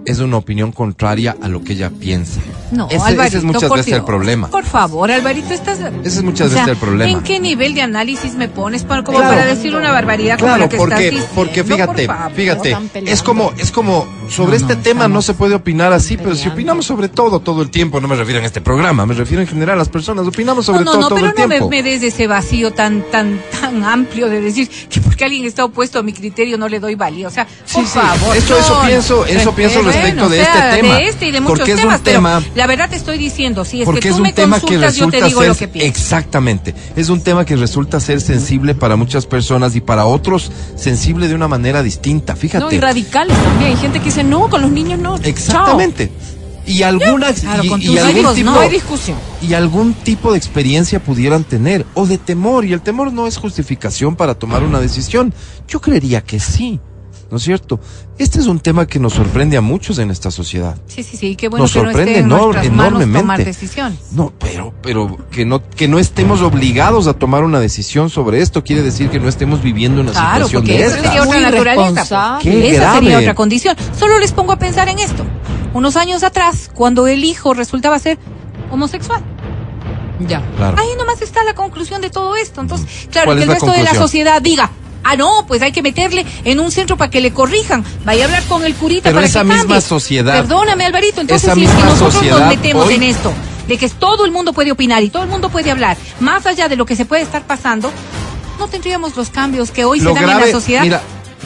es una opinión contraria a lo que ella piensa. No, ese, ese Alvarito, es muchas por veces el problema. Por favor, Alvarito, estás... Ese es muchas o sea, veces el problema. ¿En qué nivel de análisis me pones para, como Claro. para decir una barbaridad como Claro, la que porque, estás diciendo? porque fíjate, por favor? fíjate, es como, es como, sobre este tema no se puede opinar así, pero si opinamos sobre todo, todo el tiempo, no me refiero en este programa, me refiero en general, las personas opinamos sobre no, no, todo, no, todo pero el no me, tiempo. me des ese vacío tan, tan, tan amplio de decir que porque alguien está opuesto a mi criterio no le doy valía. O sea, por sí, favor. eso- eso no, pienso- eso pienso respecto de este tema, este porque es un pero tema- la verdad te estoy diciendo, si es Porque que es tú un me tema que consultas, yo te digo ser lo que pienso. exactamente, es un tema que resulta ser sensible para muchas personas y para otros sensible de una manera distinta. Fíjate. No, y radicales también. Hay gente que dice, no, con los niños no. Exactamente. Y algunas Claro, y, algún tipo no No hay discusión. y algún tipo de experiencia pudieran tener o de temor y el temor no es justificación para tomar una decisión. Yo creería que sí. ¿No es cierto? Este es un tema que nos sorprende a muchos en esta sociedad. Sí, sí, sí, qué bueno Nos que no esté sorprende en enormemente. tomar decisiones. No, pero, pero que no, que no estemos obligados a tomar una decisión sobre esto quiere decir que no estemos viviendo una Claro, situación de esa estas. sería otra Muy naturaleza. Qué esa grave. sería otra condición. Solo les pongo a pensar en esto. Unos años atrás, cuando el hijo resultaba ser homosexual. Ya. Claro. Ahí nomás está la conclusión de todo esto. Entonces, claro, ¿Cuál que el resto de la sociedad diga, ah, no, pues hay que meterle en un centro para que le corrijan. Vaya a hablar con el curita Pero para esa que misma cambie. sociedad- Perdóname, Alvarito. Entonces, esa si es que nosotros sociedad nos metemos hoy- en esto, de que todo el mundo puede opinar y todo el mundo puede hablar, más allá de lo que se puede estar pasando, no tendríamos los cambios que hoy Lo se dan en la sociedad mira,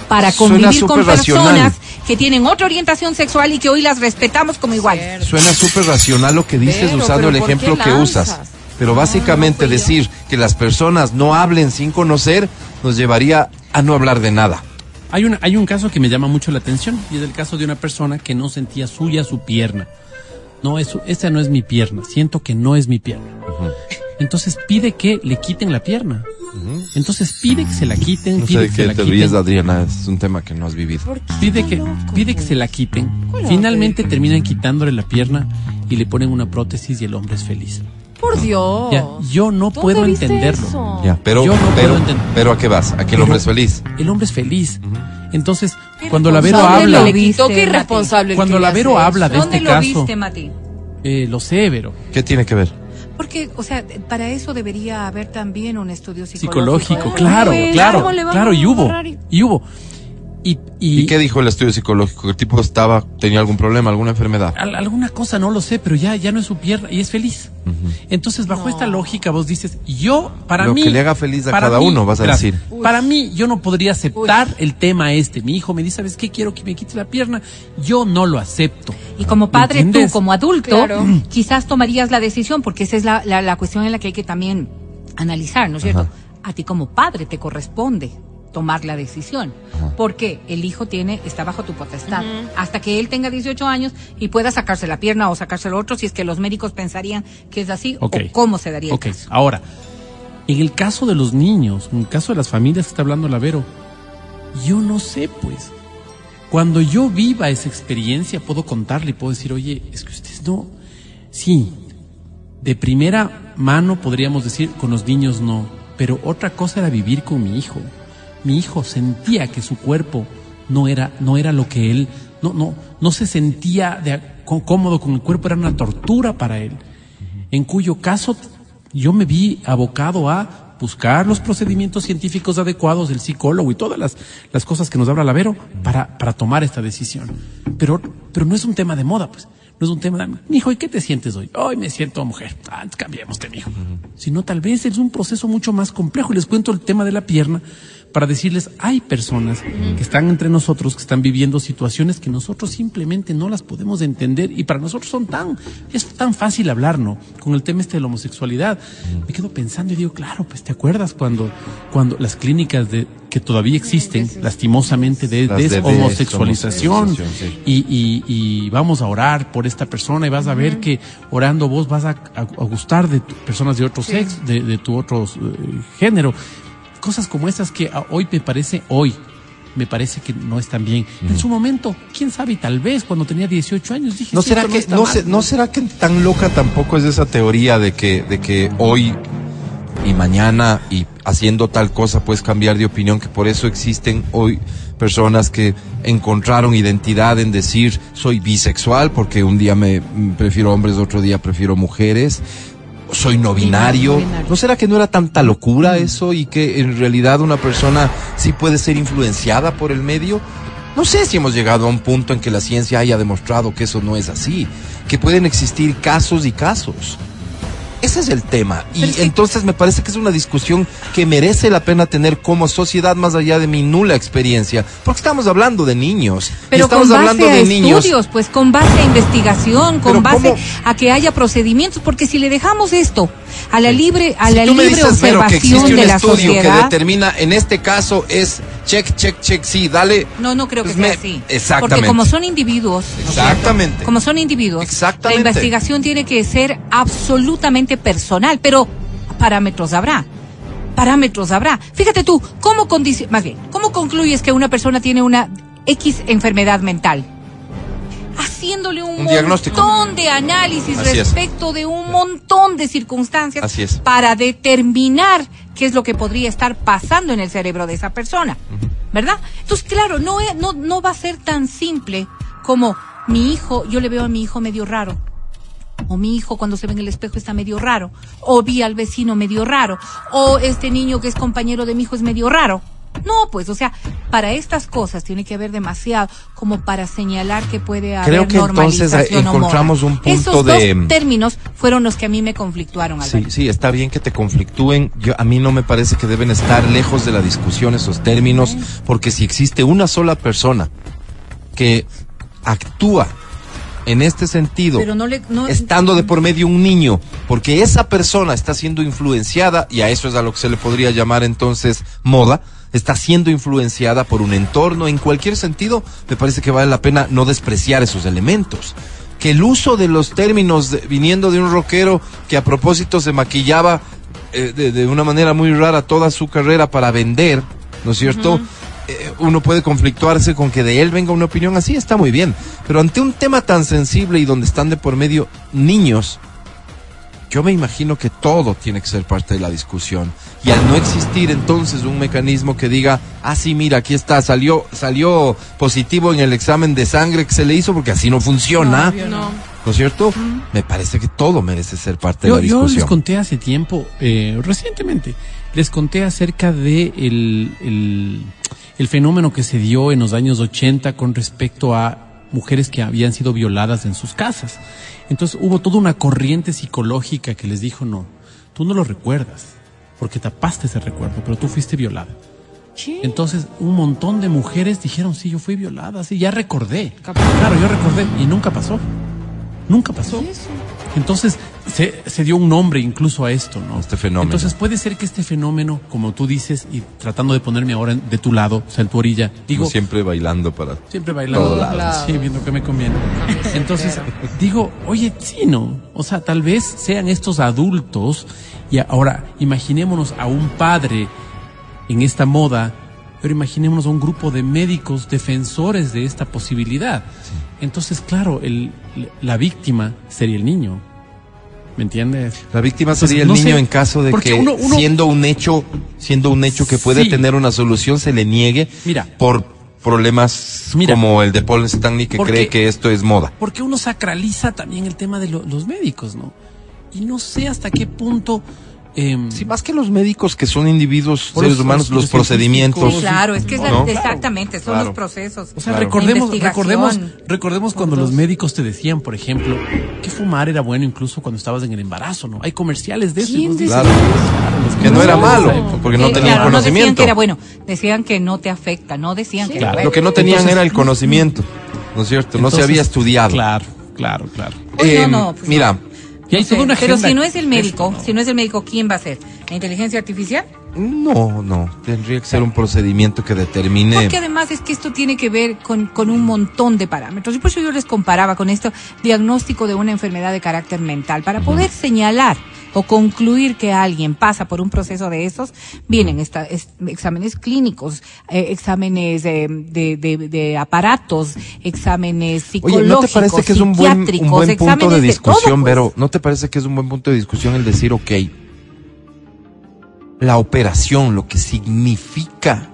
para convivir con racional. personas que tienen otra orientación sexual y que hoy las respetamos como iguales. Suena súper racional lo que dices Pero, usando pero el ¿por ejemplo que lanzas? usas. Pero básicamente no decir que las personas no hablen sin conocer nos llevaría a no hablar de nada. Hay un, hay un caso que me llama mucho la atención y es el caso de una persona que no sentía suya su pierna. No, eso, esa no es mi pierna. Siento que no es mi pierna. Entonces pide que le quiten la pierna. Entonces pide que se la quiten, No sé pide de que se la te quiten. ríes, Adriana, es un tema que no has vivido. ¿Por qué? Pide que, Loco, pide que se la quiten. ¿Cómo le va a Finalmente terminan quitándole la pierna y le ponen una prótesis y el hombre es feliz. Por Dios. Ya, yo no ¿Dónde puedo viste entenderlo. eso? Ya, pero, Yo no puedo pero, entender. pero ¿a qué vas? ¿A que el hombre es feliz? El hombre es feliz. Entonces, Qué cuando Lavero responsable habla, lo vi. Quitó, qué irresponsable Cuando le Lavero hace habla eso. de ¿Dónde este lo caso- viste, Mati? eh, lo severo, ¿Qué tiene que ver? Porque, o sea, para eso debería haber también un estudio psicológico. psicológico, claro, claro, ¿cómo le claro, y hubo, y hubo. Y, y, ¿Y qué dijo el estudio psicológico? ¿Que el tipo estaba, tenía algún problema, alguna enfermedad? al- alguna cosa no lo sé, pero ya, ya no es su pierna y es feliz. Entonces, bajo esta lógica, vos dices, yo, para Lo mí. que le haga feliz a cada mí- uno, vas a decir. Para mí, yo no podría aceptar el tema este. Mi hijo me dice, ¿sabes qué? Quiero que me quites la pierna. Yo no lo acepto. Y como ¿Me padre, tú como adulto, Claro. quizás tomarías la decisión, porque esa es la, la, la cuestión en la que hay que también analizar, ¿no es cierto? A ti como padre te corresponde tomar la decisión. Porque el hijo tiene, está bajo tu potestad. Hasta que él tenga 18 años y pueda sacarse la pierna o sacarse el otro, si es que los médicos pensarían que es así, o cómo se daría Ok, el caso. ahora, en el caso de los niños, en el caso de las familias que está hablando Lavero, yo no sé, pues. Cuando yo viva esa experiencia, puedo contarle y puedo decir, oye, es que ustedes no. Sí, de primera mano podríamos decir, con los niños no. Pero otra cosa era vivir con mi hijo. Mi hijo sentía que su cuerpo no era, no era lo que él, no, no, no se sentía de, có- cómodo con el cuerpo, era una tortura para él en cuyo caso yo me vi abocado a buscar los procedimientos científicos adecuados del psicólogo y todas las, las cosas que nos habla Lavero para, para tomar esta decisión. Pero, pero no es un tema de moda, pues. No es un tema de, mijo, ¿y qué te sientes hoy? Hoy me siento mujer. Ah, cambiemos de mijo. Sino tal vez es un proceso mucho más complejo. Y les cuento el tema de la pierna para decirles, hay personas que están entre nosotros, que están viviendo situaciones que nosotros simplemente no las podemos entender y para nosotros son tan, es tan fácil hablar, ¿no? Con el tema este de la homosexualidad. Me quedo pensando y digo, claro, pues te acuerdas cuando, cuando las clínicas de, que todavía existen, lastimosamente, de deshomosexualización deshomosexualización, sí. y, y, y vamos a orar por esta persona y vas a ver que orando vos vas a, a- a gustar de tu- personas de otro sexo, de, de tu otro eh, género. Cosas como esas que hoy me parece, hoy, me parece que no están bien. En su momento, quién sabe, tal vez cuando tenía 18 años dije, ¿No "Sí, será que no, mal". se- no será que tan loca tampoco es esa teoría de que de que hoy y mañana y haciendo tal cosa puedes cambiar de opinión que por eso existen hoy personas que encontraron identidad en decir soy bisexual porque un día me mm, prefiero hombres otro día prefiero mujeres soy no binario. ¿No será que no era tanta locura eso y que en realidad una persona sí puede ser influenciada por el medio? No sé si hemos llegado a un punto en que la ciencia haya demostrado que eso no es así, que pueden existir casos y casos. Ese es el tema. Y entonces me parece que es una discusión que merece la pena tener como sociedad más allá de mi nula experiencia. Porque estamos hablando de niños. y Pero estamos con base hablando a de niños. estudios, pues con base a investigación, con Pero base ¿cómo? a que haya procedimientos, porque si le dejamos esto a la libre, a Si la libre dices, que observación un de la estudio que sociedad, determina, en este caso es check, check, check, sí, dale. no, no creo que Pues sea así. Exactamente. Porque como son individuos. Exactamente. como son individuos, Exactamente. la investigación tiene que ser absolutamente personal, pero parámetros habrá. Parámetros habrá. Fíjate tú, ¿cómo más bien, cómo concluyes que una persona tiene una X enfermedad mental? Haciéndole un, montón de análisis Así es. respecto de un montón de circunstancias Así es. para determinar qué es lo que podría estar pasando en el cerebro de esa persona. ¿Verdad? Entonces, claro, no, es- no, no va a ser tan simple como mi hijo, yo le veo a mi hijo medio raro. O mi hijo cuando se ve en el espejo está medio raro. O vi al vecino medio raro. O este niño que es compañero de mi hijo es medio raro. No, pues, o sea, para estas cosas tiene que haber demasiado como para señalar que puede haber Creo que entonces, normalización eh, encontramos un punto Esos de- dos términos fueron los que a mí me conflictuaron, Sí, sí, está bien que te conflictúen. Yo, a mí no me parece que deben estar lejos de la discusión esos términos, porque si existe una sola persona que actúa en este sentido, Pero no le- no- estando de por medio un niño, porque esa persona está siendo influenciada, y a eso es a lo que se le podría llamar entonces moda, está siendo influenciada por un entorno, en cualquier sentido, me parece que vale la pena no despreciar esos elementos. Que el uso de los términos de- viniendo de un rockero que a propósito se maquillaba eh, de, de una manera muy rara toda su carrera para vender, ¿no es cierto? Eh, uno puede conflictuarse con que de él venga una opinión así, está muy bien. Pero ante un tema tan sensible y donde están de por medio niños, yo me imagino que todo tiene que ser parte de la discusión. Y al no existir entonces un mecanismo que diga, ah, sí, mira, aquí está, salió, salió positivo en el examen de sangre que se le hizo porque así no funciona. No. ¿No es cierto? Me parece que todo merece ser parte Yo, de la yo discusión. les conté hace tiempo, eh, recientemente, les conté acerca de el, el, el fenómeno que se dio en los años 80 con respecto a mujeres que habían sido violadas en sus casas. Entonces hubo toda una corriente psicológica que les dijo, no, tú no lo recuerdas, porque tapaste ese recuerdo, pero tú fuiste violada. Entonces, un montón de mujeres dijeron, sí, yo fui violada, sí, ya recordé. Claro, yo recordé y nunca pasó. Nunca pasó. Entonces, se, se dio un nombre incluso a esto, ¿no? Este fenómeno. Entonces, puede ser que este fenómeno, como tú dices, y tratando de ponerme ahora en- de tu lado, o sea, en tu orilla, digo, Como siempre bailando para... Siempre bailando. Sí, viendo que me conviene. Entonces, digo, oye, sí, ¿no? O sea, tal vez sean estos adultos y ahora imaginémonos a un padre en esta moda, pero imaginémonos a un grupo de médicos defensores de esta posibilidad. Entonces, claro, el, la víctima sería el niño. ¿Me entiendes? La víctima Entonces, sería el no niño sé, en caso de que uno- uno- siendo un hecho, siendo un hecho que puede Sí. tener una solución se le niegue Mira. por problemas Mira. como el de Paul Stanley que Porque- cree que esto es moda. Porque uno sacraliza también el tema de lo- los médicos, ¿no? Y no sé hasta qué punto... em, Sí, más que los médicos que son individuos, seres los- humanos, los los procedimientos. científicos. Claro, es que es la- ¿No? exactamente, son Claro. los procesos. O sea, Claro. recordemos, recordemos, recordemos cuando los médicos te decían, por ejemplo, que fumar era bueno incluso cuando estabas en el embarazo, ¿no? Hay comerciales de eso. ¿Quién ¿no? dice Claro. Que no era malo, porque no Sí, tenían claro, No decían conocimiento. que era bueno, decían que no te afecta, no decían que era Claro. bueno. Lo que no tenían Entonces- era el conocimiento, ¿no es cierto? no se había estudiado. Claro, claro, claro. Pues no, Em, no, pues mira, Y hay No sé, toda una pero agenda si no es el médico, si no es el médico, ¿quién va a ser? ¿La inteligencia artificial? no, no, tendría que ser un procedimiento que determine. Porque además es que esto tiene que ver con, con un montón de parámetros. Y por eso yo les comparaba con esto diagnóstico de una enfermedad de carácter mental. Para poder señalar o concluir que alguien pasa por un proceso de esos, vienen esta- es- exámenes clínicos, eh, exámenes de, de- de aparatos, exámenes psicológicos, Oye, ¿no te parece que es un buen, un buen punto de todo, discusión, pues? Vero? ¿No te parece que es un buen punto de discusión el decir, ok, la operación, lo que significa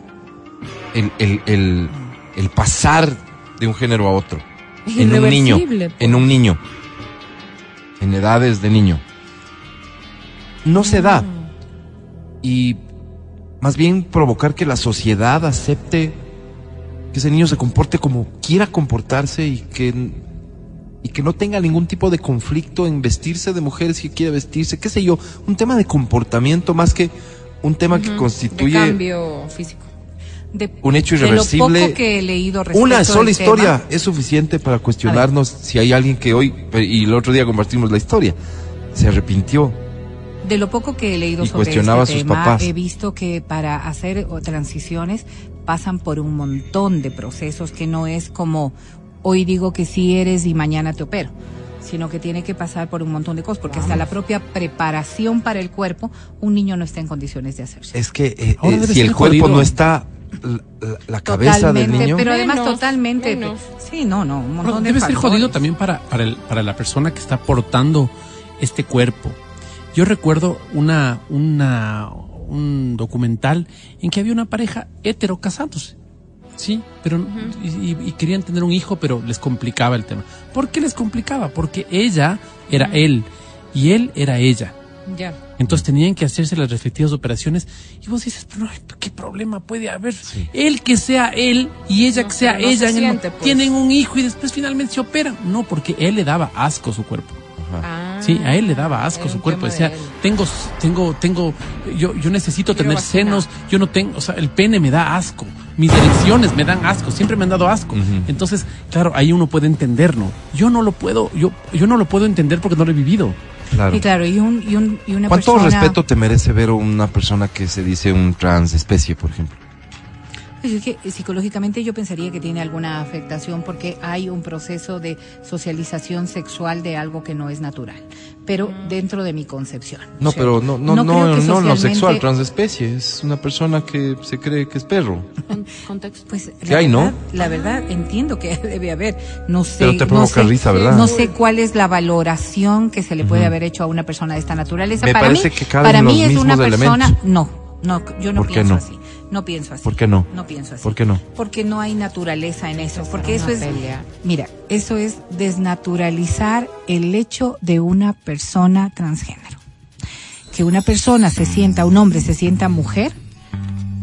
el, el, el, el pasar de un género a otro? En un niño, en un niño, en edades de niño. No se da. Y más bien provocar que la sociedad acepte que ese niño se comporte como quiera comportarse y que y que no tenga ningún tipo de conflicto en vestirse de mujer si quiere vestirse, qué sé yo, un tema de comportamiento más que un tema que De constituye cambio físico. De- un hecho de lo irreversible. poco que he leído respecto Una sola tema. historia es suficiente para cuestionarnos si hay alguien que hoy, y el otro día compartimos la historia, se arrepintió. De lo poco que he leído Y sobre cuestionaba este a sus tema, papás. he visto que para hacer transiciones pasan por un montón de procesos que no es como hoy digo que sí eres y mañana te opero, sino que tiene que pasar por un montón de cosas, porque hasta la propia preparación para el cuerpo, un niño no está en condiciones de hacerse. Es que eh, eh, si el cuerpo jodido. no está la, cabeza del niño, pero además Menos, totalmente. menos. Sí, no, no, un montón Pero de debe ser jodido también para, para, el- para la persona que está portando este cuerpo. Yo recuerdo una, una, un documental en que había una pareja hetero casándose. Sí, pero y, y- y querían tener un hijo, pero les complicaba el tema. ¿Por qué les complicaba? Porque ella era él y él era ella. Ya. Entonces tenían que hacerse las respectivas operaciones y vos dices, pero ¿qué problema puede haber? Él que sea él y ella No, que sea no ella, se en el pues. tienen un hijo y después finalmente se operan. No, porque él le daba asco su cuerpo. Ah, Sí, a él le daba asco era su cuerpo. Decía, tengo, tengo, tengo, yo, yo necesito Quiero tener senos, yo no tengo, o sea, el pene me da asco. Mis elecciones me dan asco, siempre me han dado asco. Entonces, claro, ahí uno puede entenderlo. Yo no lo puedo, yo, yo no lo puedo entender porque no lo he vivido. Claro. Y claro, y, un, y, un, y una ¿Cuánto persona... respeto te merece ver una persona que se dice un transespecie, por ejemplo? Pues es que psicológicamente yo pensaría que tiene alguna afectación porque hay un proceso de socialización sexual de algo que no es natural, pero dentro de mi concepción. No, pero no, no, No no, creo no, no, socialmente- sexual, transespecie. Es una persona que se cree que es perro. Con- contexto. Pues ¿Qué hay, no? La verdad, entiendo que debe haber. No sé. Pero te no provoca sé- risa, ¿verdad? No sé cuál es la valoración que se le puede haber hecho a una persona de esta naturaleza. Me para parece mí, que para mí es una persona. elementos. No, no, yo no ¿Por qué pienso no? así. No pienso así. ¿Por qué no? No pienso así. ¿Por qué no? Porque no hay naturaleza en eso. Porque eso es. pelea. Mira, eso es desnaturalizar el hecho de una persona transgénero. Que una persona se sienta, un hombre se sienta mujer,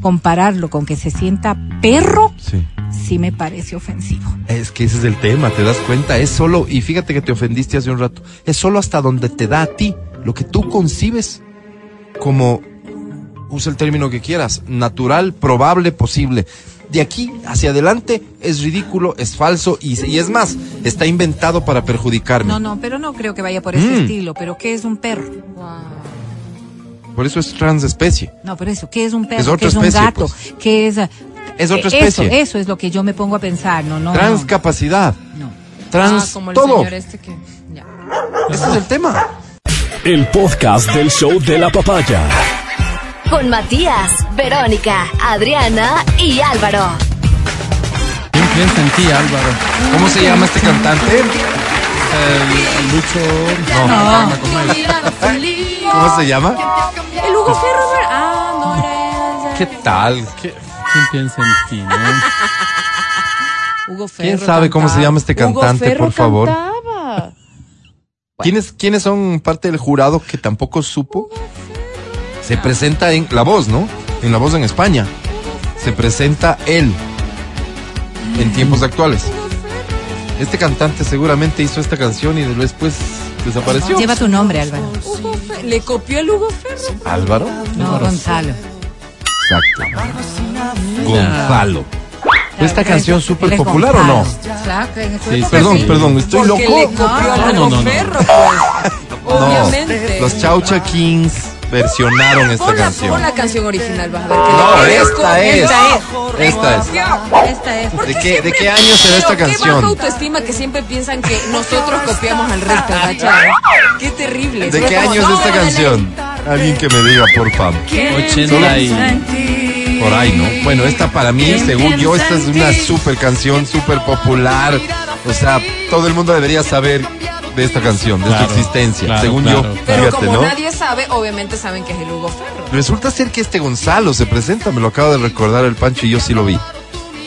compararlo con que se sienta perro, Sí. sí me parece ofensivo. Es que ese es el tema, ¿te das cuenta? Es solo, y fíjate que te ofendiste hace un rato, es solo hasta donde te da a ti, lo que tú concibes como, usa el término que quieras, natural, probable, posible. De aquí hacia adelante es ridículo, es falso y, y es más, está inventado para perjudicarme. No, no, pero no creo que vaya por ese Mm. estilo. Pero ¿qué es un perro? Por eso es transespecie. No, pero eso, ¿qué es un perro? Es otra ¿Qué es un especie, gato? pues. ¿Qué es? eh, Es otra Eso, especie. eso es lo que yo me pongo a pensar. No, no. Transcapacidad, no, no. trans, Ah, como el todo. señor este que. Ya. Ese es el tema. El podcast del show de la papaya. Con Matías, Verónica, Adriana y Álvaro. ¿Quién piensa en ti, Álvaro? ¿Cómo se llama este cantante? El Lucho. No. Él. ¿Cómo se llama? El Hugo Ferro. Ah, no. ¿Qué tal? ¿Qué- ¿Quién piensa en ti, no? Hugo Ferro. ¿Quién sabe cómo se llama este cantante, por favor? cantaba. ¿Quiénes, ¿Quiénes son parte del jurado que tampoco supo? Se presenta en La Voz, ¿no? En La Voz en España. Se presenta él en tiempos actuales. Este cantante seguramente hizo esta canción y después desapareció. Lleva tu nombre, Álvaro. Le copió el Hugo Ferro. Álvaro. No, Gonzalo. Exacto. Gonzalo. ¿Esta Claro, canción súper popular o no? Sí, Perdón, sí. perdón, estoy Porque loco. le copió al No, Hugo no, no, no. Ferro, pues. Obviamente. Los Chaucha Kings versionaron esta Pon la, canción. pon la canción original, vas a ver. que No, esta es. Esta es. Esta es. Esta es. ¿De qué, ¿De qué año será esta Pero Qué baja canción? autoestima que siempre piensan que nosotros copiamos al resto, ¿cachai? Qué terrible. ¿De qué año es esta canción? Alguien que me diga, por favor. 80 y... Por ahí, ¿no? Bueno, esta para mí, según yo, esta es una super canción, súper popular. O sea, todo el mundo debería saber de esta canción, de Claro, su existencia, claro, según claro. yo. Pero Fíjate, como ¿no? nadie sabe, obviamente saben que es el Hugo Ferro. Resulta ser que este Gonzalo se presenta, me lo acaba de recordar el Pancho y yo sí lo vi.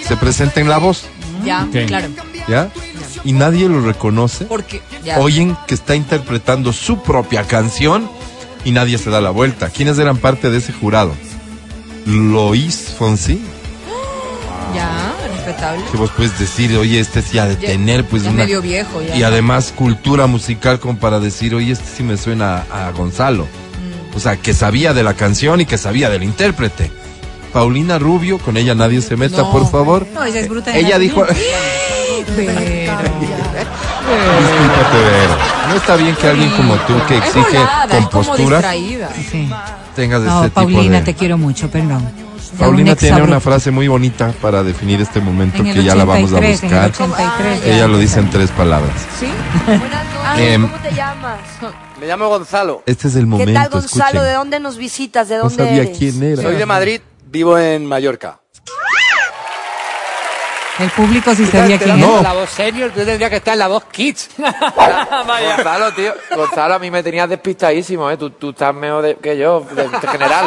Se presenta en La Voz, Ya, Ok. claro. ¿ya? Y nadie lo reconoce. Porque ya. Oyen que está interpretando su propia canción y nadie se da la vuelta. ¿Quiénes eran parte de ese jurado? Lois Fonsi, respetable. que vos puedes decir, oye, este sí ha de Ya- tener pues ya una... medio viejo ya. Y además cultura musical como para decir, oye, este sí me suena a, a Gonzalo. Mm. O sea, que sabía de la canción y que sabía del intérprete. Paulina Rubio, con ella nadie se meta, No. por favor. No, ella es bruta. Ella dijo, discúlpate, Vero. No está bien que alguien como tú que Es exige volada, es como compostura distraída. Sí. tengas No, ese Paulina, tipo te de... quiero mucho, perdón. Paulina un tiene una frase muy bonita para definir este momento En el que ya la vamos a 83, el buscar. 83, Ella lo dice en tres palabras. ¿Sí? Em, ¿Cómo te llamas? Me llamo Gonzalo. este es el ¿Qué momento, tal, Gonzalo? escuchen. ¿De dónde nos visitas? ¿De No dónde sabía eres? quién era. Soy de Madrid, vivo en Mallorca. El público sí quién la- No. La voz senior, tú tendrías que estar en la voz kids. Gonzalo, tío. Gonzalo, a mí me tenías despistadísimo, ¿eh? Tú, tú estás mejor de- que yo, de, de general.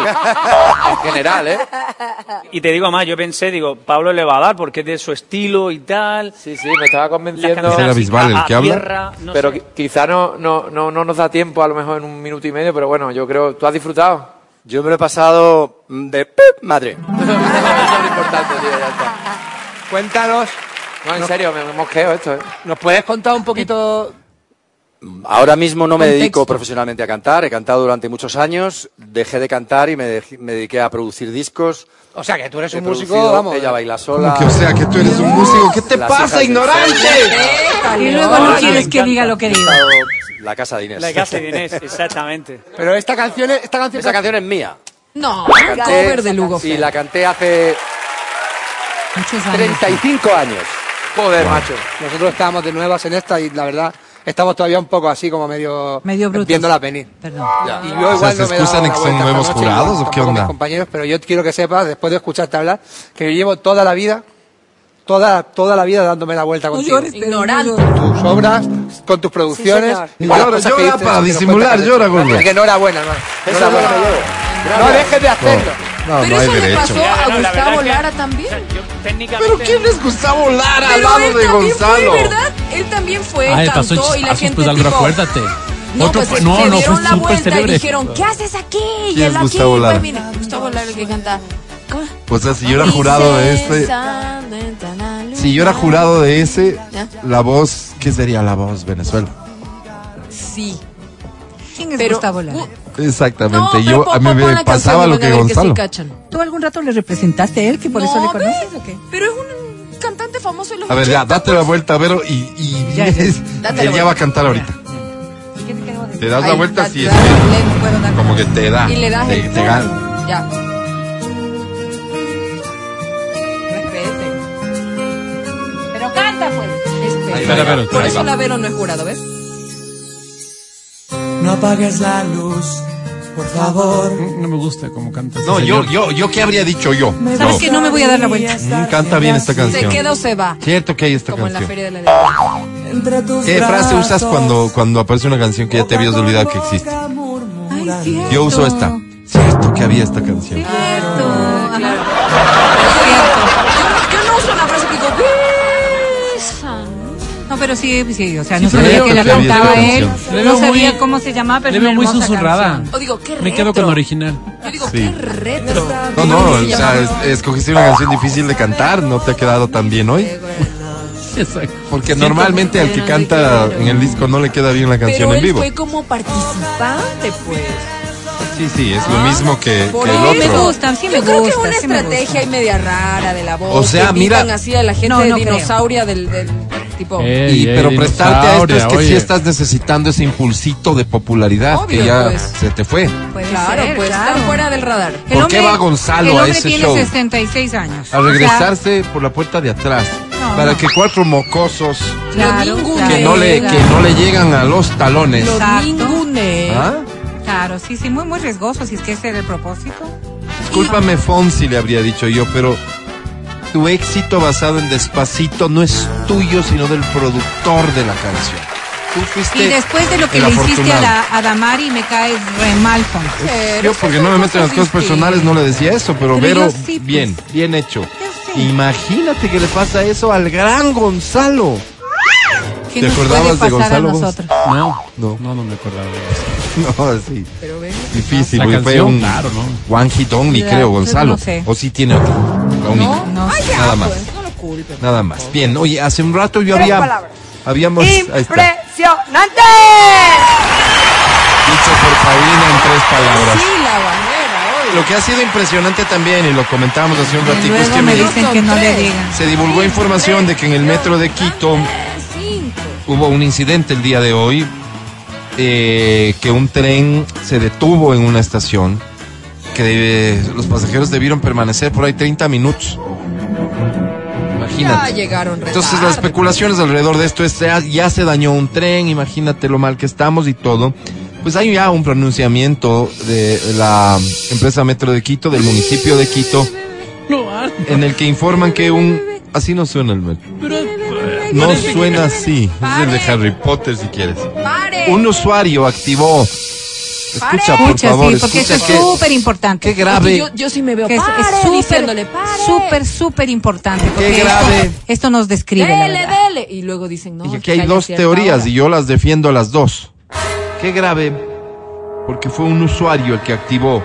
En general, ¿eh? Y te digo más, yo pensé, digo, Pablo le va a dar porque es de su estilo y tal. Sí, sí, me estaba convenciendo. Ese era Bisbal el que habla. Tierra, no pero sé. qui- quizá no, no, no, no nos da tiempo, a lo mejor en un minuto y medio, pero bueno, yo creo. ¿Tú has disfrutado? Yo me lo he pasado de pip, madre. Eso es lo importante, tío, ya está. Cuéntanos, No, en serio, me, mosqueo esto, ¿eh? ¿nos puedes contar un poquito Ahora mismo no me Contexto. dedico profesionalmente a cantar, he cantado durante muchos años, dejé de cantar y me, dediqué a producir discos. O sea, que tú eres He un músico, vamos. Ella baila sola. ¿Cómo que, o sea, que tú eres un músico? ¿Qué te Las pasa, ignorante? Y luego no quieres que diga lo que diga. La casa de Inés. La casa de Inés, exactamente. Pero esta canción, es- esta canción, Esa canción es mía. No, La canté- cover de Lugo Y la canté hace Muchos años. 35 años. Joder, macho. Nosotros estábamos de nuevas en esta y la verdad estamos todavía un poco así como medio, Medio brutos. viéndola venir. Perdón. Y yo igual O sea, ¿se no me he excusan la que son vuelta nuevos jurados o qué onda? mis compañeros, pero yo quiero que sepas, después de escucharte hablar, que yo llevo toda la vida, toda, toda la vida dándome la vuelta contigo. Ignorante. Tus obras, con tus producciones. señor. y con Llora, llora para disimular, llora, gordo. Así que enhorabuena, Enhorabuena. no llevo. No dejes de hacerlo. No, Pero no eso le pasó a no, Gustavo que- Lara también. Yo técnicamente... ¿Pero quién es Gustavo Lara al Pero lado él de también Gonzalo? fue, ¿verdad? Él también fue, Ay, pasó cantó y la gente pues tipo, acuérdate. No, Otro pues fue- se no, no, fue dieron la vuelta y dijeron, ¿qué haces aquí? Y ¿Quién él es aquí, Gustavo Lara? pues, mira, Gustavo Lara el que canta. ¿Cómo? O sea, si yo era jurado de este, si yo era jurado de ese, ¿Ya? la voz, ¿qué sería la voz Venezuela? Sí. ¿Quién es Pero, Gustavo Lara? Exactamente. No, yo a mí me pasaba lo que que sí Gonzalo. cachan. ¿Tú algún rato le representaste a él, que por eso le ve, conoces o qué? Pero es un cantante famoso de los A ver, ya, 80, date la vuelta, Vero, y, y Ya, vienes- él ya va a cantar ahorita. ¿Qué te das la vuelta da- es dar- como que te da. Y le das te, el te gana. Ya. Pero canta, pues. Espera. Por eso la Vero no es jurado, ¿ves? No apagues la luz, por favor. No me gusta cómo canta. No, ese yo, yo, yo, ¿qué habría dicho yo? ¿Sabes No. que no me voy a dar la vuelta? Mm, canta bien esta ¿Se canción. queda o se va? Cierto que hay esta Como en la canción. feria de la. Entre tus ¿Qué frase usas cuando, cuando aparece una canción que ya te habías olvidado que existe? Ay. Yo uso esta. Cierto que había esta canción. Cierto. No, pero sí, sí, o sea, Sí, no sabía que la cantaba él, no sabía muy- cómo se llamaba, pero Le veo muy susurrada. O digo, qué retro. Me quedo con original. Yo digo, Sí. qué retro. No, no, o sea, es- escogiste una canción difícil de cantar, no te ha quedado tan bien hoy. Exacto. Porque normalmente al que canta en el disco no le queda bien la canción Pero en él vivo. fue como participante, pues. Sí, sí, es lo mismo que, Por que el eso me otro. gusta, sí me Yo creo que es gusta, una sí me estrategia ahí media rara de la voz. O sea, que mira- invitan así a la gente No, no creo. dinosauria del, del tipo. Ey, Y, ey, pero prestarte a esto es que dinosauria, sí oye. estás necesitando ese impulsito de popularidad Obvio, que ya pues. se te fue. Puede claro, ser, pues claro. estar fuera del radar. El ¿Por qué va Gonzalo el a hombre ese tiene show? 66 años. A O sea, regresarse por la puerta de atrás. No, para no. que cuatro mocosos claro, Lo claro, que no le, claro. que no le llegan a los talones. Lo Exacto. ningune. ¿Ah? Claro, sí, sí, muy, muy riesgoso, si es que ese era el propósito. Discúlpame, Fonsi, le habría dicho yo, pero tu éxito basado en Despacito no es tuyo, sino del productor de la canción. Tú fuiste Y después de lo que le hiciste a, la, a Damari, me caes re mal, Fonsi. Yo, porque no me meto en las cosas personales, no le decía eso, pero, Pero Vero, yo sí, pues. bien, bien hecho. Imagínate que le pasa eso al gran Gonzalo. ¿Qué ¿Te nos puede acordabas de Gonzalo, a vos? nosotros? No, No. no, no me acordaba de eso. No, sí. Pero ven. Difícil, La porque fue canción, un claro, ¿no? one hit only, La- creo, Gonzalo. no sé. O sí tiene otro. Única. No Ay, ya, Nada más. pues, no lo culpen. Nada más. Bien, oye, hace un rato yo había. Habíamos. ¡Impresionante! Dicho por Paulina en tres palabras. Sí, la bandera. Lo que ha sido impresionante también, y lo comentábamos hace un ratito, es que me dicen que no le digan. se divulgó información de que en el metro de Quito hubo un incidente el día de hoy, eh, que un tren se detuvo en una estación, que eh, los pasajeros debieron permanecer por ahí 30 minutos. Ya Imagínate. llegaron Entonces las especulaciones alrededor de esto es ya, ya se dañó un tren, imagínate lo mal que estamos y todo. Pues hay ya un pronunciamiento de la empresa Metro de Quito, del municipio de Quito, en el que informan que un... Así no suena el metro. No suena así. Es el de Harry Potter si quieres. Un usuario activó... Escucha, por Escucha, favor, sí, porque esto escucha es súper importante. qué grave. Yo, yo sí me veo Que es- pare, es súper, diciéndole pare. súper, súper importante. Qué esto- grave. Esto, nos describe. la Dele, verdad. dele. Y luego dicen, no. Y que aquí hay dos teorías y yo las defiendo las dos. Qué grave, porque fue un usuario el que activó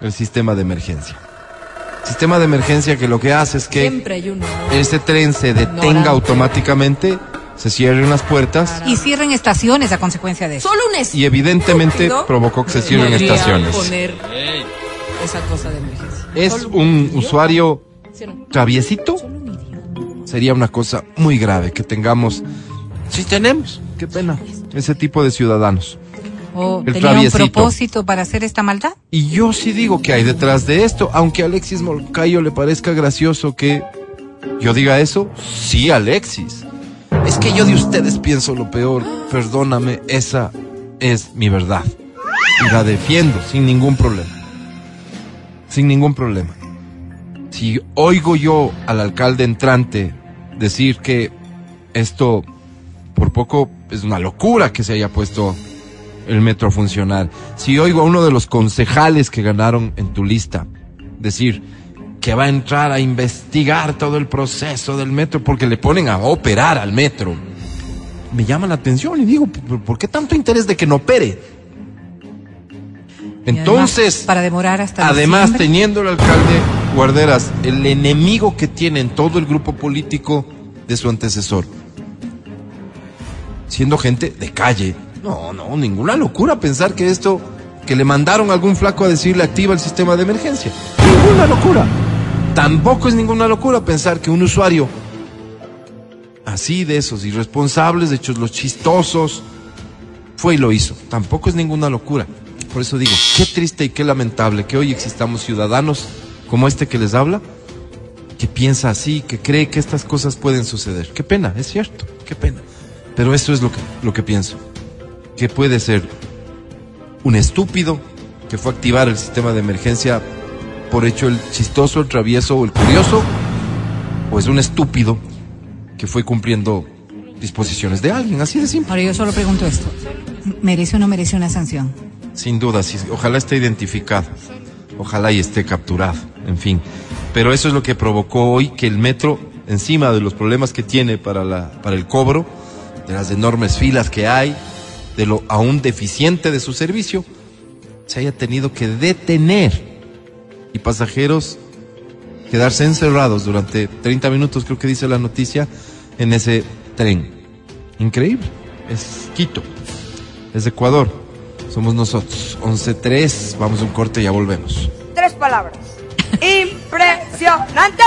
el sistema de emergencia. Sistema de emergencia que lo que hace es que Siempre hay uno. ¿no? este tren se detenga Ignorante. automáticamente se cierren las puertas Y cierren estaciones a consecuencia de eso. Solo un y evidentemente provocó que se cierren estaciones. poner esa cosa de emergencia. Es Solo un usuario traviesito. Sería una cosa muy grave que tengamos, si tenemos, qué pena, ese tipo de ciudadanos. ¿O El tenía un traviesito. propósito para hacer esta maldad? Y yo sí digo que hay detrás de esto, aunque a Alexis Molcayo le parezca gracioso que yo diga eso, sí, Alexis. Es que yo de ustedes pienso lo peor, perdóname, esa es mi verdad. Y la defiendo sin ningún problema. Sin ningún problema. Si oigo yo al alcalde entrante decir que esto por poco es una locura que se haya puesto el metro a funcionar. Si oigo a uno de los concejales que ganaron en tu lista decir que va a entrar a investigar todo el proceso del metro porque le ponen a operar al metro, me llama la atención y digo, ¿por qué tanto interés de que no opere? Y además, Entonces, para demorar hasta Además, diciembre. teniendo el alcalde Guarderas, el enemigo que tiene en todo el grupo político de su antecesor, siendo gente de calle. No, no, ninguna locura pensar que esto, que le mandaron a algún flaco a decirle activa el sistema de emergencia. Ninguna locura. Tampoco es ninguna locura pensar que un usuario así de esos irresponsables, de hechos los chistosos, fue y lo hizo. Tampoco es ninguna locura. Por eso digo, qué triste y qué lamentable que hoy existamos ciudadanos como este que les habla, que piensa así, que cree que estas cosas pueden suceder. Qué pena, es cierto, qué pena. Pero eso es lo que, lo que pienso. Que puede ser un estúpido que fue a activar el sistema de emergencia por hecho el chistoso, el travieso o el curioso, o es un estúpido que fue cumpliendo disposiciones de alguien, así de simple. Ahora yo solo pregunto esto. ¿Merece o no merece una sanción? Sin duda, sí, ojalá esté identificado, ojalá y esté capturado, en fin. Pero eso es lo que provocó hoy que el metro, encima de los problemas que tiene para, la, para el cobro, de las enormes filas que hay, de lo aún deficiente de su servicio, se haya tenido que detener y pasajeros quedarse encerrados durante 30 minutos, creo que dice la noticia, en ese tren. Increíble. Es Quito, es Ecuador, somos nosotros. 11.3, vamos a un corte y ya volvemos. Tres palabras. ¡Impresionante!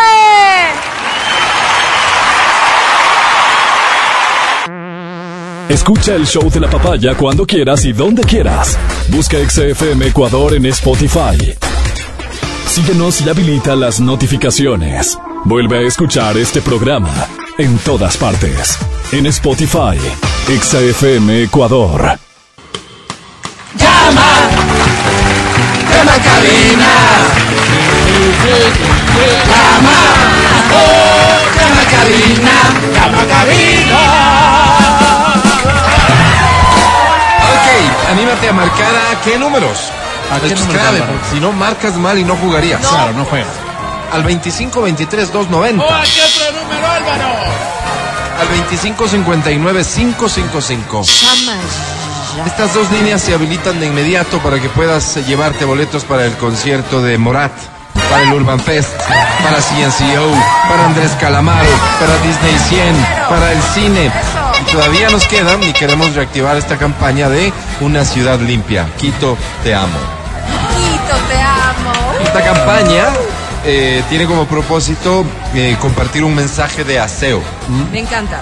Escucha el show de la papaya cuando quieras y donde quieras. Busca XFM Ecuador en Spotify. Síguenos y habilita las notificaciones. Vuelve a escuchar este programa en todas partes. En Spotify, XFM Ecuador. Llama, llama cabina. Llama, oh, llama cabina, llama cabina. Ok, anímate a marcar a qué números. ¿A qué Esto es porque si no marcas mal y no jugarías. Claro, no juegas. Al 25 23 290. ¿A qué otro número, Álvaro? Al 25 59 555. Estas dos líneas se habilitan de inmediato para que puedas eh, llevarte boletos para el concierto de Morat, para el Urban Fest, para CNCO, para Andrés Calamaro, para Disney 100, para el cine. Y todavía nos quedan y queremos reactivar esta campaña de Una ciudad limpia. Quito, te amo. Esta campaña eh, tiene como propósito eh, compartir un mensaje de aseo, Me encanta.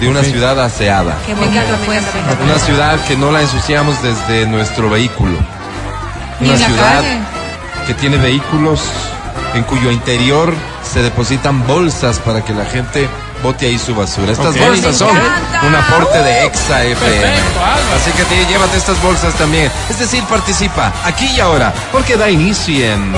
de una ciudad aseada. Qué Me bonito encanta, me fue. encanta, me encanta. Una ciudad que no la ensuciamos desde nuestro vehículo. Ni Una en la ciudad calle. que tiene vehículos en cuyo interior se depositan bolsas para que la gente bote ahí su basura. Estas bolsas son un aporte de Exa FM. Perfecto. Así que te- llévate estas bolsas también. Es decir, participa aquí y ahora, porque da inicio en...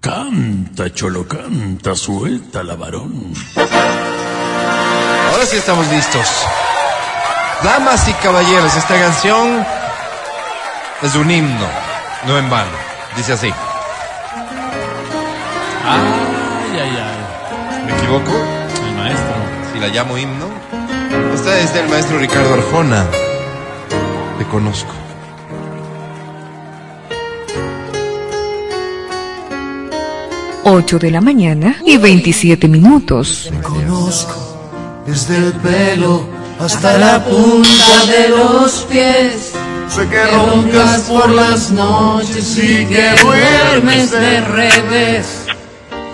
Canta, cholo, canta, suelta la varón. Ahora sí estamos listos. Damas y caballeros, esta canción es un himno, no en vano. Dice así. Ay, ay, ay. ¿Me equivoco? El maestro. Si la llamo himno. Esta es del maestro Ricardo Arjona. Te conozco. 8 de la mañana y 27 minutos. Conozco desde el pelo hasta la punta de los pies. Sé que roncas por las noches y que duermes de revés.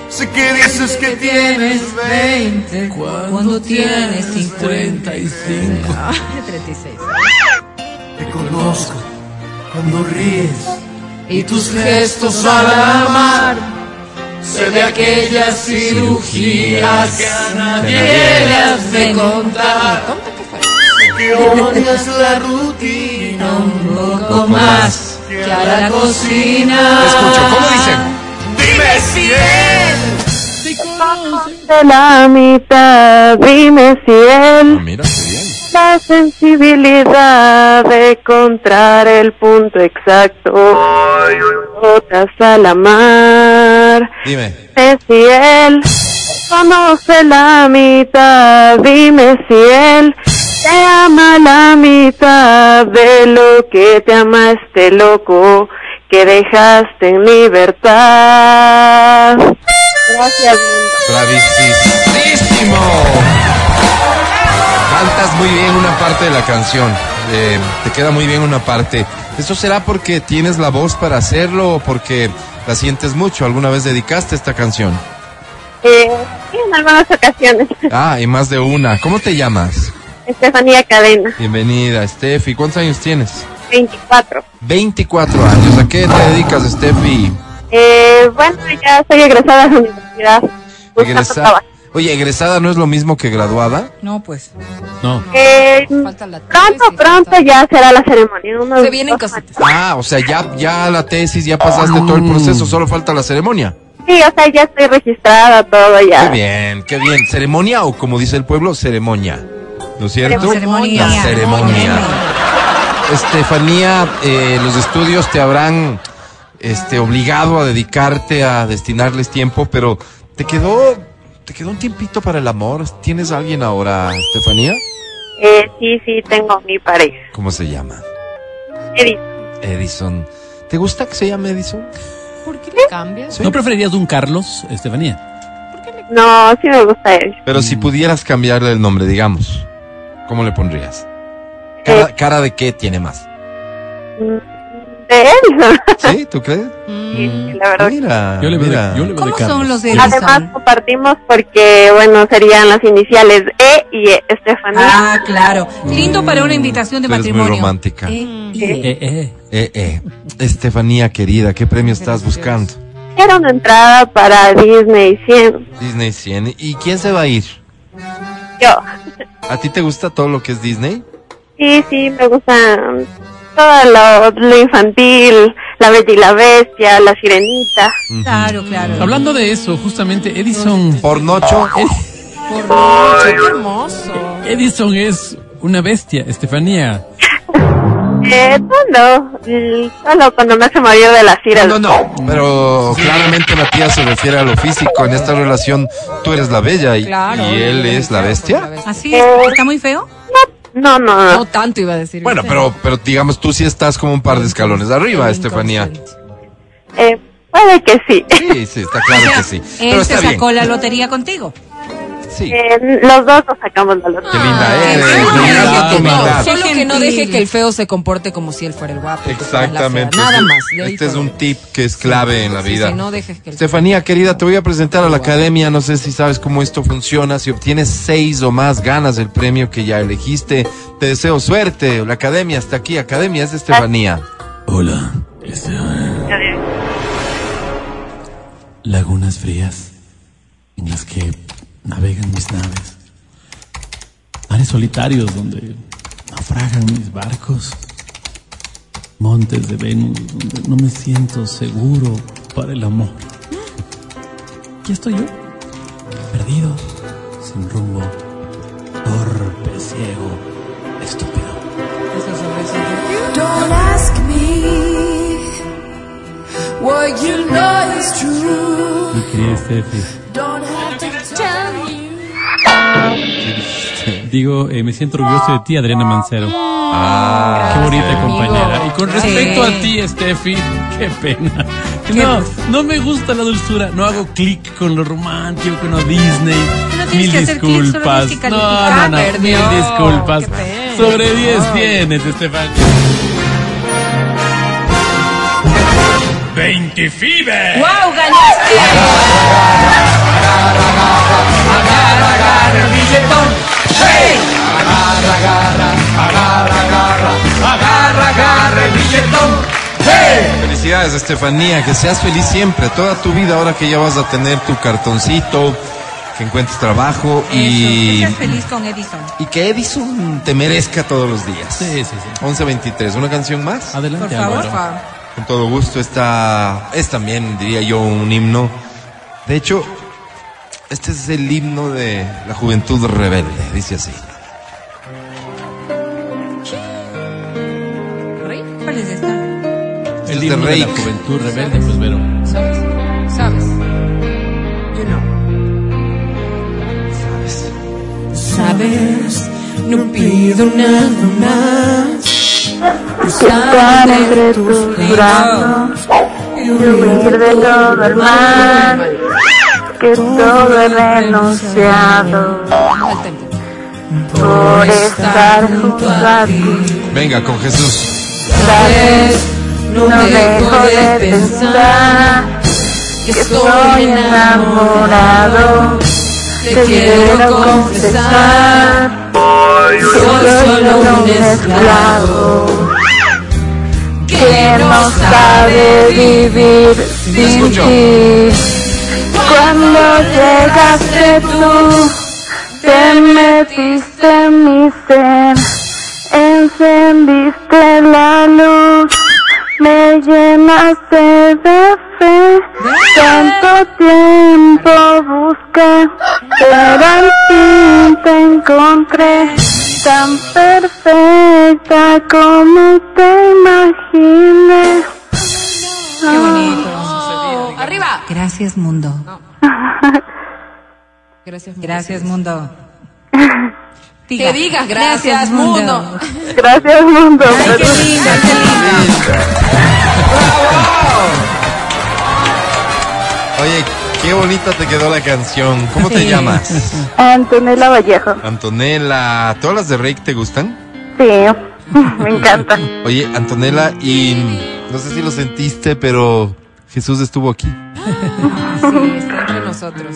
Sé que dices que tienes 20 cuando tienes 55. 36. Te conozco cuando ríes y tus gestos al amar. Sé de aquellas cirugías que a nadie le has de contar. Sé que odias la rutina poco más que a la cocina. Te escucho, ¿cómo dicen? Dime si él de la mitad, dime si él Mira, qué bien. La sensibilidad de encontrar el punto exacto. Botas al amar, Dime. dime si él conoce la mitad, dime si él te ama la mitad de lo que te ama este loco que dejaste en libertad. Gracias, Bravísimo. Cantas muy bien una parte de la canción. Eh, te queda muy bien una parte. ¿Eso será porque tienes la voz para hacerlo o porque la sientes mucho? ¿Alguna vez dedicaste esta canción? Eh, sí, en algunas ocasiones. Ah, y más de una. ¿Cómo te llamas? Estefanía Cadena, Bienvenida, Steffi. ¿Cuántos años tienes? 24. 24 años. ¿A qué te dedicas, Steffi? Eh, bueno, ya soy egresada de la universidad. Egresa-. Oye, egresada no es lo mismo que graduada. No, pues. No. Eh, pronto, pronto ya será la ceremonia. unos Se vienen cositas. Ah, o sea, ya, ya la tesis, ya pasaste todo el proceso, solo falta la ceremonia. Sí, o sea, ya estoy registrada, todo Qué ya. bien, qué bien. ¿Ceremonia o como dice el pueblo, ceremonia? ¿No es cierto? Ceremonia. La ceremonia. Estefanía, eh, los estudios te habrán este, obligado a dedicarte a destinarles tiempo, pero ¿te quedó, ¿te quedó un tiempito para el amor? ¿Tienes a alguien ahora, Estefanía? Eh, sí, sí, tengo mi pareja. ¿Cómo se llama? Edith. Edison. ¿Te gusta que se llame Edison? ¿Por qué le cambias? ¿No preferirías un Carlos, Estefanía? No, sí me gusta él. Pero si pudieras cambiarle el nombre, digamos, ¿cómo le pondrías? ¿Cara, cara de qué tiene más? ¿De él? ¿Sí? ¿Tú crees? Sí, la verdad. Mira, Yo le veo de- mira. yo le veo de ¿Cómo son los de Además Edison? compartimos porque, bueno, serían las iniciales E y E, Estefanía. Ah, claro. Lindo para una invitación de Tú eres muy matrimonio. romántica. Eh, Eh, eh. Eh, eh. Estefanía, querida, ¿qué premio estás buscando? Era una entrada para Disney 100. Disney 100. ¿Y quién se va a ir? Yo. ¿A ti te gusta todo lo que es Disney? Sí, sí, me gusta todo lo, lo infantil, la bella y la bestia, la sirenita. Claro, claro. Hablando de eso, justamente Edison. ¿Pornocho? Por noche, qué hermoso. Edison es una bestia, Estefanía. Eh, no, solo cuando me hace mayor de las iras. No, no, no. Pero claramente Matías se refiere a lo físico. En esta relación tú eres la bella y, Claro, y él es la bestia. ¿Así es? ¿Está muy feo? No, no, no. No tanto iba a decir. Bueno, pero, pero digamos tú sí estás como un par de escalones arriba, Estefanía. Eh, puede que sí. Sí, sí, está claro que sí. Pero Él se está bien. sacó la lotería contigo. Sí. Eh, los dos nos sacamos la lotería. Qué linda eres. Solo linda que tu no, solo que no deje que el feo se comporte como si él fuera el guapo. Exactamente. Nada Este- más. Este es un tip que es clave en la Sí, vida. sí, no dejes que el Estefanía, querida, te voy a presentar a la academia. No sé si sabes cómo esto funciona. Si obtienes seis o más, ganas el premio que ya elegiste. Te deseo suerte. La academia está aquí. Academia es de Estefanía. Hola. Este, lagunas frías en las que navegan mis naves. Mares solitarios donde naufragan mis barcos. Montes de Venus donde no me siento seguro para el amor. Aquí estoy yo, perdido, sin rumbo, torpe, ciego, estúpido. Don't ask me what you know is true. Mi querida Steffi. Digo, eh, me siento orgulloso de ti, Adriana Mancero. Ah, Qué bonita sí. compañera. Y con respecto Sí. a ti, Steffi, qué pena. No, no me gusta la dulzura. No hago clic con lo romántico, con lo Disney. No Mil disculpas. No, no, no. Mil disculpas. Sobre 10 tienes, Estefan. 20 Fever. ¡Wow, ganaste! Felicidades, Estefanía, que seas feliz siempre, toda tu vida, ahora que ya vas a tener tu cartoncito, que encuentres trabajo y, que seas feliz con Edison. y que Edison te merezca todos los días. Sí, sí, sí. 11.23, ¿una canción más? Adelante, Por favor. Con todo gusto, esta es también, diría yo, un himno. De hecho, este es el himno de la juventud rebelde, dice así. ¿Cuál es esta? Este El es de himno de la juventud rebelde, pues, Vero. ¿Sabes? ¿Sabes? Yo no. Sabes, no pido nada más. Estar entre tus brazos y huir de todo el mal que todo he renunciado por estar junto a ti. Venga, con Jesús. Sabes, no dejo de pensar que estoy enamorado. Te quiero confesar, soy solo un esclavo que no sabe vivir sin ti. Cuando llegaste tú, te metiste en mi ser, encendiste la luz, me llenaste de fe. Tanto tiempo busqué, pero al fin te encontré tan perfecta como te imaginé. Qué bonito. Oh, ¡Arriba! Gracias, mundo. Gracias, Gracias, mundo. Que digas gracias, mundo. Gracias, mundo. Ay, qué linda, qué linda. Oye, qué bonita te quedó la canción. ¿Cómo te llamas? Antonella Vallejo. Antonella. ¿Todas las de Rake te gustan? Sí, me encanta. Oye, Antonella, y no sé si lo sentiste, pero Jesús estuvo aquí. Sí, está entre nosotros.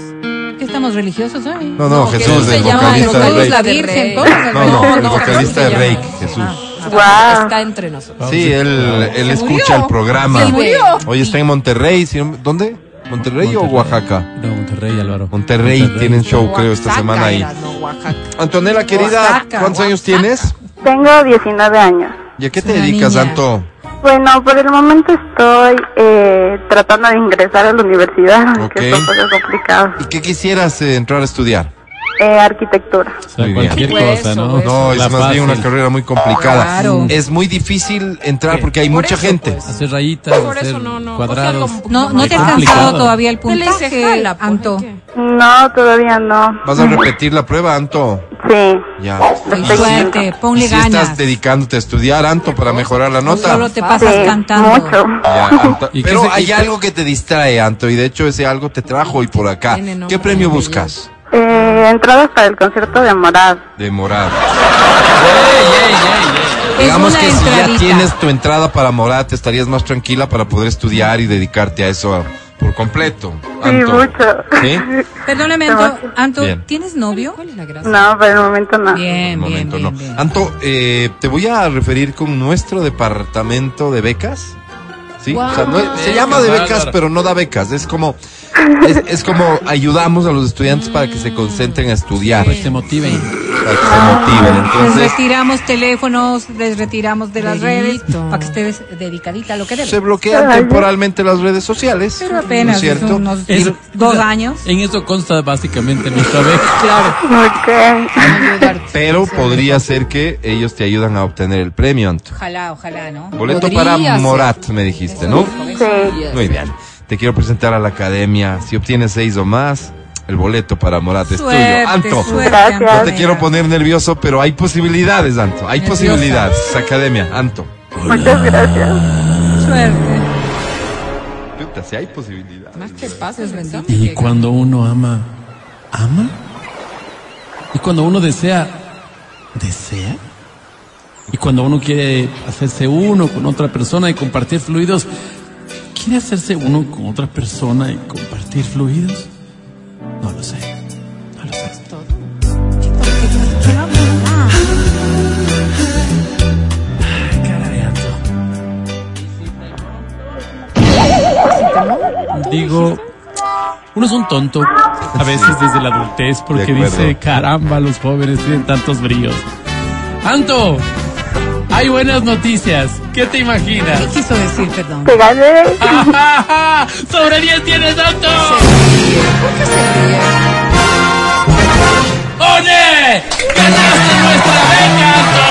¿Qué estamos religiosos hoy? No, no, Jesús, Jesús se el llama vocalista de la. Virgen, No, no, el no, vocalista de llama. Jesús. Guau. Está entre nosotros. Sí, él, él escucha murió. el programa. Se murió. Hoy está en Monterrey. ¿Dónde? ¿Monterrey, o Oaxaca? No, Monterrey, Álvaro. Monterrey, tienen show, creo, esta Oaxaca semana ahí. era, no, Oaxaca. Antonella, querida, Oaxaca, ¿cuántos años tienes? Tengo 19 años. ¿Y a qué te Una dedicas, niña. Anto? Bueno, por el momento estoy eh, tratando de ingresar a la universidad, que es un poco complicado. ¿Y qué quisieras eh, entrar a estudiar? Eh, arquitectura. O sea, Muy cualquier Hueso, cosa, ¿no? No, es La más bien una fácil. carrera muy complicada. Claro. Es muy difícil entrar porque hay Por mucha eso, gente. pues. Hacer rayitas, Por hacer eso no, no. cuadrados. O sea, como- No, no te has complicado. cansado todavía el Te le dice puntaje, jala, pues, Anto. ¿qué? No, todavía no. ¿Vas a repetir la prueba, Anto? Sí. Ya. Estoy Suerte, ¿Y ponle si ganas. estás dedicándote a estudiar, Anto, para mejorar la nota? Solo te pasas Sí, cantando. mucho. Ya, Anto. ¿Y qué Pero se- hay y algo que te distrae, Anto, y de hecho ese algo te trajo hoy por acá. Tiene nombre ¿Qué premio de buscas? Eh, entradas para el concierto de Morad. De Morad. Es Digamos una que si ya tienes tu entrada para Morad, te estarías más tranquila para poder estudiar y dedicarte a eso por completo. Sí, Anto. mucho. ¿Sí? Perdóname, Anto. Anto. ¿tienes novio? ¿Cuál es la gracia? No, por el momento no. Bien, bien, momento bien, no. bien. Anto, eh, te voy a referir con nuestro departamento de becas. ¿Sí? O sea, no- se llama de becas, pero no da becas. Es como, es, es como ayudamos a los estudiantes para que se concentren a estudiar, Para que se motiven. para que se motiven. Les Entonces, retiramos teléfonos, les retiramos de las redes para que estés dedicadita a lo que debe. se bloquean temporalmente las redes sociales. Pero ¿no apenas es cierto? unos Eso- dos años. En eso consta básicamente nuestra beca. Claro. Pero podría ser que ellos te ayudan a obtener el premio, Anto. Ojalá, ojalá, ¿no? Boleto Podría para ser. Morat, me dijiste, ¿no? Sí. Muy bien. Te quiero presentar a la academia. Si obtienes seis o más, El boleto para Morat es Suerte, tuyo. Anto, suerte, no te quiero poner nervioso, pero hay posibilidades, Anto. Hay Nerviosa. posibilidades. Academia, Anto. Muchas gracias. Suerte. Puta, si hay posibilidades. Más que espacios, bendito. Y cuando uno ama, ¿ama? Y cuando uno desea, ¿desea? Y cuando uno quiere hacerse uno con otra persona y compartir fluidos, ¿quiere hacerse uno con otra persona y compartir fluidos? No lo sé. No lo sé. Digo, uno es un tonto a veces desde la adultez porque dice, caramba, los jóvenes tienen tantos bríos. Anto, hay buenas noticias. ¿Qué te imaginas? ¿Qué quiso decir, perdón? Te gané. ¡Sobre 10 tienes, Anto! ¡Oye! ¡Ganaste nuestra beca, Anto!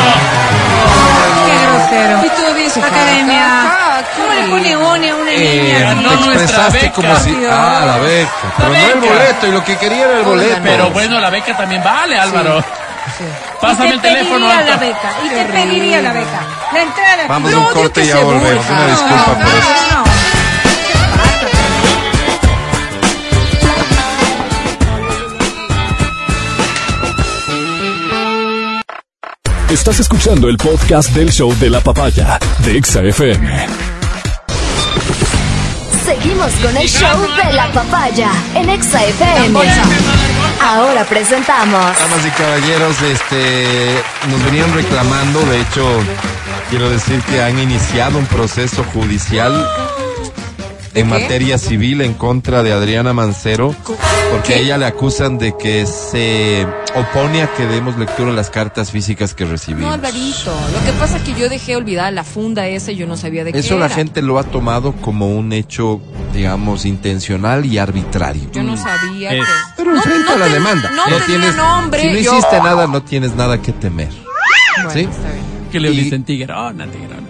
Qué grosero. Y todavía se Academia. jaja, ¿Cómo le pone one a una niña? ganó te nuestra expresaste beca. como si. Ah, la beca. Pero no el beca. boleto, y lo que quería era el boleto. Pero bueno, la beca también vale, Álvaro. Pásame y el te teléfono, pediría Anto. la beca. Y te pediría la beca. La entrada. Vamos a un corte y ya volvemos. Una disculpa por eso. Estás escuchando el podcast del show de la papaya de Exa FM. Seguimos con el show de la papaya en Exa FM. Ahora presentamos. Damas y caballeros, este, nos venían reclamando, de hecho, quiero decir que han iniciado un proceso judicial en materia civil en contra de Adriana Mancero, porque a ella le acusan de que se opone a que demos lectura a las cartas físicas que No, recibimos. Alvarito. Lo que pasa es que yo dejé olvidada la funda esa y yo no sabía de qué Eso la gente lo ha tomado como un hecho, digamos, intencional y arbitrario. Yo no sabía Es- que... Pero enfrenta la ten- demanda. no tenía tienes, nombre, si no yo- hiciste nada, no tienes nada que temer. Bueno, ¿Sí? está bien. Que le Y- dicen tigrona, tigrona.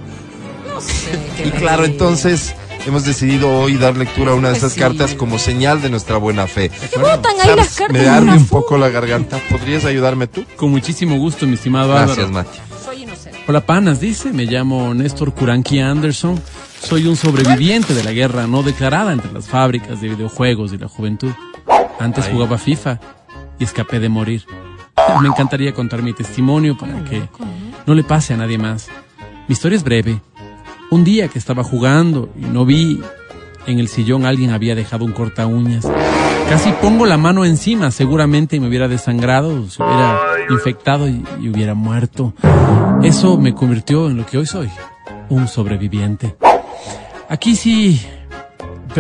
No sé. Y claro, entonces hemos decidido hoy dar lectura a una de Pues esas sí. cartas como señal de nuestra buena fe. ¿Qué botan ahí las cartas? Me arde un poco la garganta. ¿Podrías ayudarme tú? Con muchísimo gusto, mi estimado Gracias, Álvaro. Mati. Soy inocente. Hola, panas, dice. Me llamo Néstor Kuranki Anderson. Soy un sobreviviente de la guerra no declarada entre las fábricas de videojuegos y la juventud. Antes jugaba FIFA y escapé de morir. Me encantaría contar mi testimonio para que no le pase a nadie más. Mi historia es breve. Un día que estaba jugando y no vi en el sillón alguien había dejado un corta uñas. Casi pongo la mano encima, seguramente me hubiera desangrado, se hubiera infectado y, y hubiera muerto. Eso me convirtió en lo que hoy soy, un sobreviviente. Aquí sí,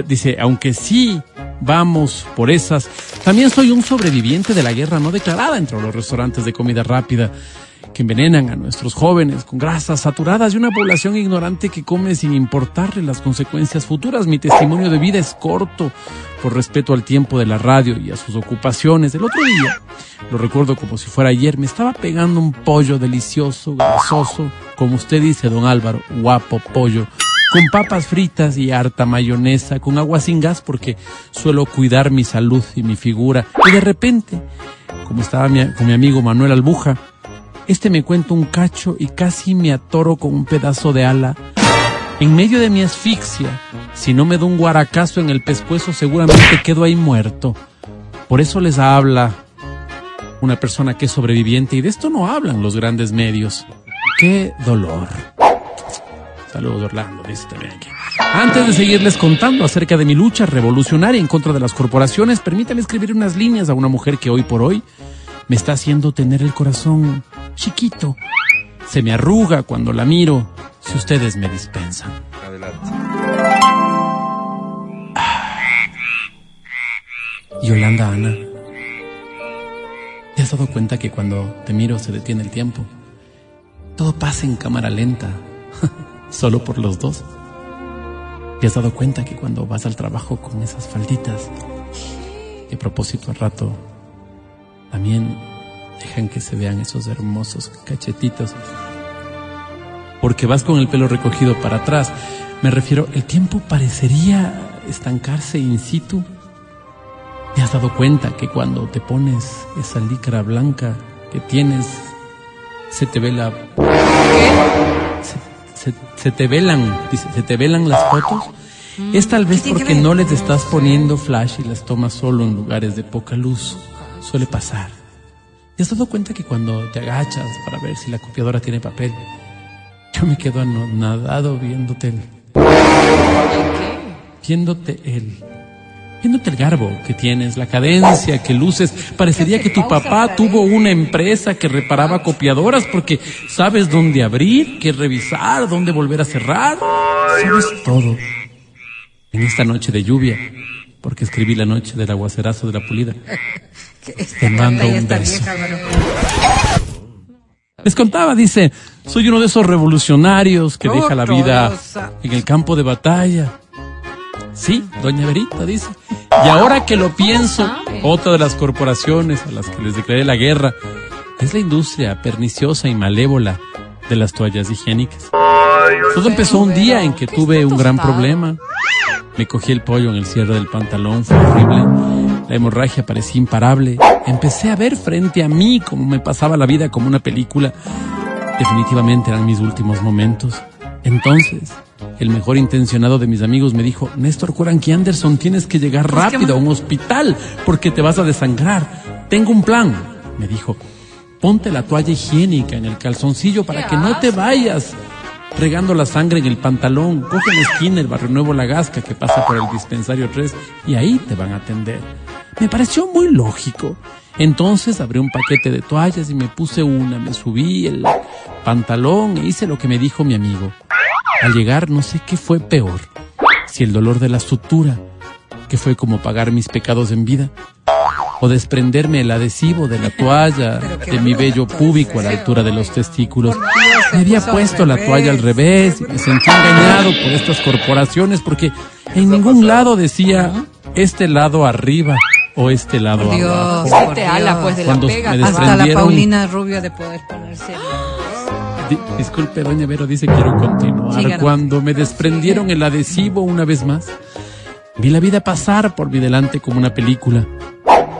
dice, aunque sí vamos por esas, también soy un sobreviviente de la guerra no declarada entre los restaurantes de comida rápida que envenenan a nuestros jóvenes con grasas saturadas y una población ignorante que come sin importarle las consecuencias futuras. Mi testimonio de vida es corto por respeto al tiempo de la radio y a sus ocupaciones. El otro día, lo recuerdo como si fuera ayer, me estaba pegando un pollo delicioso, grasoso, como usted dice, don Álvaro, guapo pollo con papas fritas y harta mayonesa, con agua sin gas porque suelo cuidar mi salud y mi figura. Y de repente, como estaba con mi amigo Manuel Albuja, este me cuenta un cacho y casi me atoro con un pedazo de ala. En medio de mi asfixia, si no me da un guaracazo en el pescuezo, seguramente quedo ahí muerto. Por eso les habla una persona que es sobreviviente y de esto no hablan los grandes medios. ¡Qué dolor! Saludos Orlando, dice también aquí. Antes de seguirles contando acerca de mi lucha revolucionaria en contra de las corporaciones, permítanme escribir unas líneas a una mujer que hoy por hoy me está haciendo tener el corazón chiquito. Se me arruga cuando la miro, si ustedes me dispensan. Adelante. Yolanda Ana, ¿te has dado cuenta que cuando te miro se detiene el tiempo? Todo pasa en cámara lenta, solo por los dos. ¿Te has dado cuenta que cuando vas al trabajo con esas falditas, a propósito al rato, también dejan que se vean esos hermosos cachetitos? Porque vas con el pelo recogido para atrás. Me refiero, el tiempo parecería estancarse in situ. ¿Te has dado cuenta que cuando te pones esa licra blanca que tienes, se te ve la... Se, se- se te velan, dice, se te velan las fotos? Es tal vez porque no les estás poniendo flash y las tomas solo en lugares de poca luz. Suele pasar. ¿Te has dado cuenta que cuando te agachas para ver si la copiadora tiene papel, yo me quedo anonadado viéndote el... Viéndote el... Viéndote el garbo que tienes, la cadencia que luces, parecería que tu papá tuvo una empresa que reparaba copiadoras porque sabes dónde abrir, qué revisar, dónde volver a cerrar. Sabes todo. En esta noche de lluvia, porque escribí la noche del aguacerazo de la pulida. Te mando un beso. Les contaba, dice, soy uno de esos revolucionarios que deja la vida en el campo de batalla. Sí, doña Verita dice. Y ahora que lo pienso, otra de las corporaciones a las que les declaré la guerra es la industria perniciosa y malévola de las toallas higiénicas. Todo empezó un día en que tuve un gran problema. Me cogí el pollo en el cierre del pantalón, fue horrible. La hemorragia parecía imparable. Empecé a ver frente a mí cómo me pasaba la vida como una película. Definitivamente eran mis últimos momentos. Entonces, el mejor intencionado de mis amigos me dijo, Néstor Curanqui Anderson, tienes que llegar rápido a un hospital porque te vas a desangrar. Tengo un plan, me dijo. Ponte la toalla higiénica en el calzoncillo para que no te vayas regando la sangre en el pantalón. Coge la esquina el Barrio Nuevo La Gasca que pasa por el dispensario 3 y ahí te van a atender. Me pareció muy lógico. Entonces abrí un paquete de toallas y me puse una, me subí el pantalón e hice lo que me dijo mi amigo. Al llegar no sé qué fue peor, si el dolor de la sutura, que fue como pagar mis pecados en vida, o desprenderme el adhesivo de la toalla de mi vello púbico a la altura de los testículos. Me había puesto la toalla al revés y me sentí engañado por estas corporaciones porque en ningún lado decía este lado arriba o este lado Por Dios, abajo. por Te ala, pues, de la pega. Hasta la Paulina Rubio de poder ponerse. Di- disculpe, doña Vero, dice quiero continuar. Síganos. Cuando me desprendieron el adhesivo una vez más, vi la vida pasar por mi delante como una película.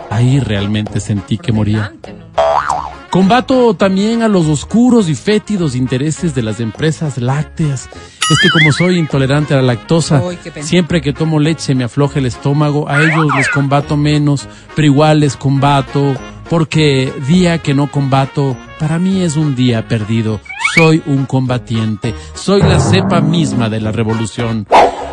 Ahí realmente sentí que moría. Combato también a los oscuros y fétidos intereses de las empresas lácteas. Es que como soy intolerante a la lactosa, siempre que tomo leche me afloja el estómago, a ellos les combato menos, pero igual les combato, porque día que no combato, para mí es un día perdido. Soy un combatiente, soy la cepa misma de la revolución.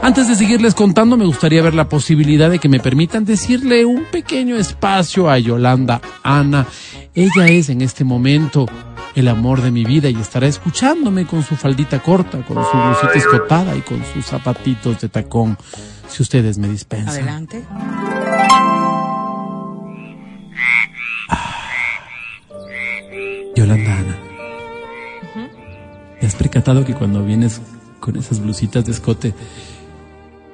Antes de seguirles contando, me gustaría ver la posibilidad de que me permitan decirle un pequeño espacio a Yolanda Ana. Ella es en este momento el amor de mi vida y estará escuchándome con su faldita corta, con su blusita escotada y con sus zapatitos de tacón, si ustedes me dispensan. Adelante. Yolanda Ana. ¿Te has percatado que cuando vienes con esas blusitas de escote,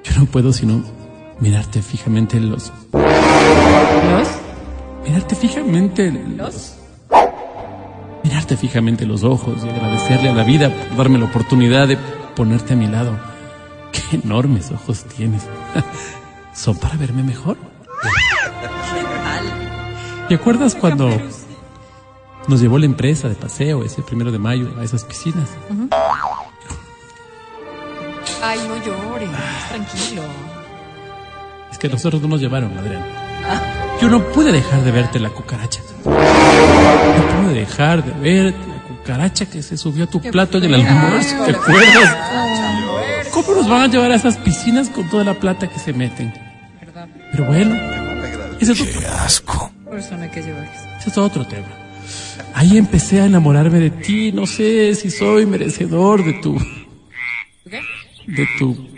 yo no puedo sino mirarte fijamente en los... ¿Los? Mirarte fijamente en los... Mirarte fijamente en los ojos y agradecerle a la vida por darme la oportunidad de ponerte a mi lado. Qué enormes ojos tienes. ¿Son para verme mejor? ¿Te acuerdas cuando nos llevó la empresa de paseo ese primero de mayo a esas piscinas? Ay, no llores, tranquilo. Es que nosotros no nos llevaron, Adrián. Yo no pude dejar de verte la cucaracha. No pude dejar de verte la cucaracha que se subió a tu plato en el almuerzo. ¿Te acuerdas? ¿Cómo nos van a llevar a esas piscinas con toda la plata que se meten? Pero bueno, ese es otro, asco. Ese es otro tema. Ahí empecé a enamorarme de ti. No sé si soy merecedor de tu. De tu.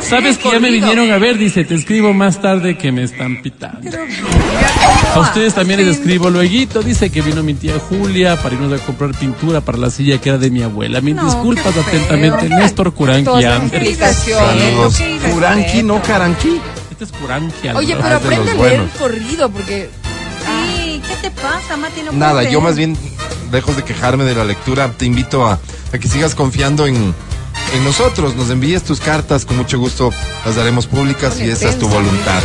Sabes que ya me vinieron a ver, dice, te escribo más tarde que me están pitando. A ustedes también les escribo luego, dice que vino mi tía Julia para irnos a comprar pintura para la silla que era de mi abuela. Mil disculpas atentamente, Néstor Curanqui. Saludos. Que Curanqui, no caranqui. Este es Curanqui Oye, pero de aprende a leer buenos. corrido porque Sí, ¿qué te pasa, Mati? No Nada, yo más bien, lejos de quejarme de la lectura, te invito a, a que sigas confiando en, en nosotros. Nos envíes tus cartas, con mucho gusto las daremos públicas y esa es tu voluntad.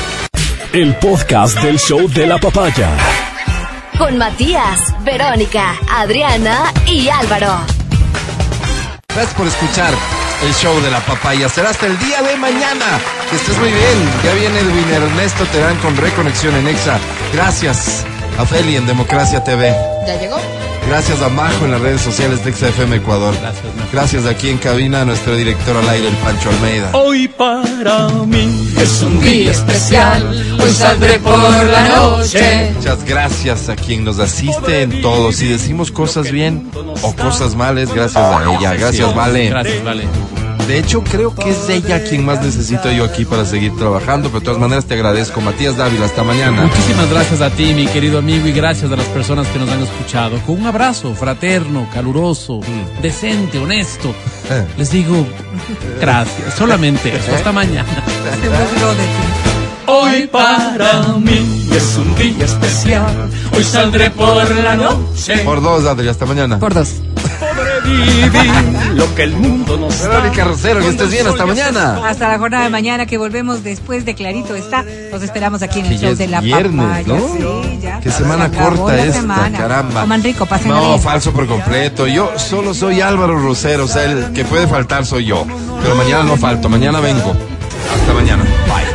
el podcast del show de la papaya. Con Matías, Verónica, Adriana y Álvaro. Gracias por escuchar el show de la papaya. Será hasta el día de mañana. Que estés muy bien. Ya viene Edwin Ernesto Terán con Reconexión en Exa. Gracias a Feli en Democracia TV. ¿Ya llegó? Gracias a Majo en las redes sociales de Exa FM Ecuador. Gracias aquí en cabina a nuestro director al aire, el Pancho Almeida. Hoy para mí es un día especial. Hoy saldré por la noche. Muchas gracias a quien nos asiste en todo. Si decimos cosas bien o cosas males, gracias a ella. Gracias, Vale. Gracias, Vale. De hecho, creo que es ella quien más necesito yo aquí para seguir trabajando. Pero de todas maneras te agradezco. Matías Dávila, hasta mañana. Muchísimas gracias a ti, mi querido amigo, y gracias a las personas que nos han escuchado. Con un abrazo fraterno, caluroso, decente, honesto. Eh. Les digo gracias, solamente eso. Hasta mañana. Hoy para mí es un día especial. Hoy saldré por la noche. Por dos, Adri, hasta mañana. Por dos. Lo que el mundo nos da. Verónica Rosero, que estés bien, hasta mañana. Hasta la jornada de mañana que volvemos después de Clarito está. Los esperamos aquí en el show es de la viernes, papaya. ¿no? Sí, ya. Qué semana Se corta esta, semana. caramba. Coman rico, pasen No, bien. falso por completo. Yo solo soy Álvaro Rosero, o sea, el que puede faltar soy yo. Pero mañana no falto, mañana vengo. Hasta mañana. Bye.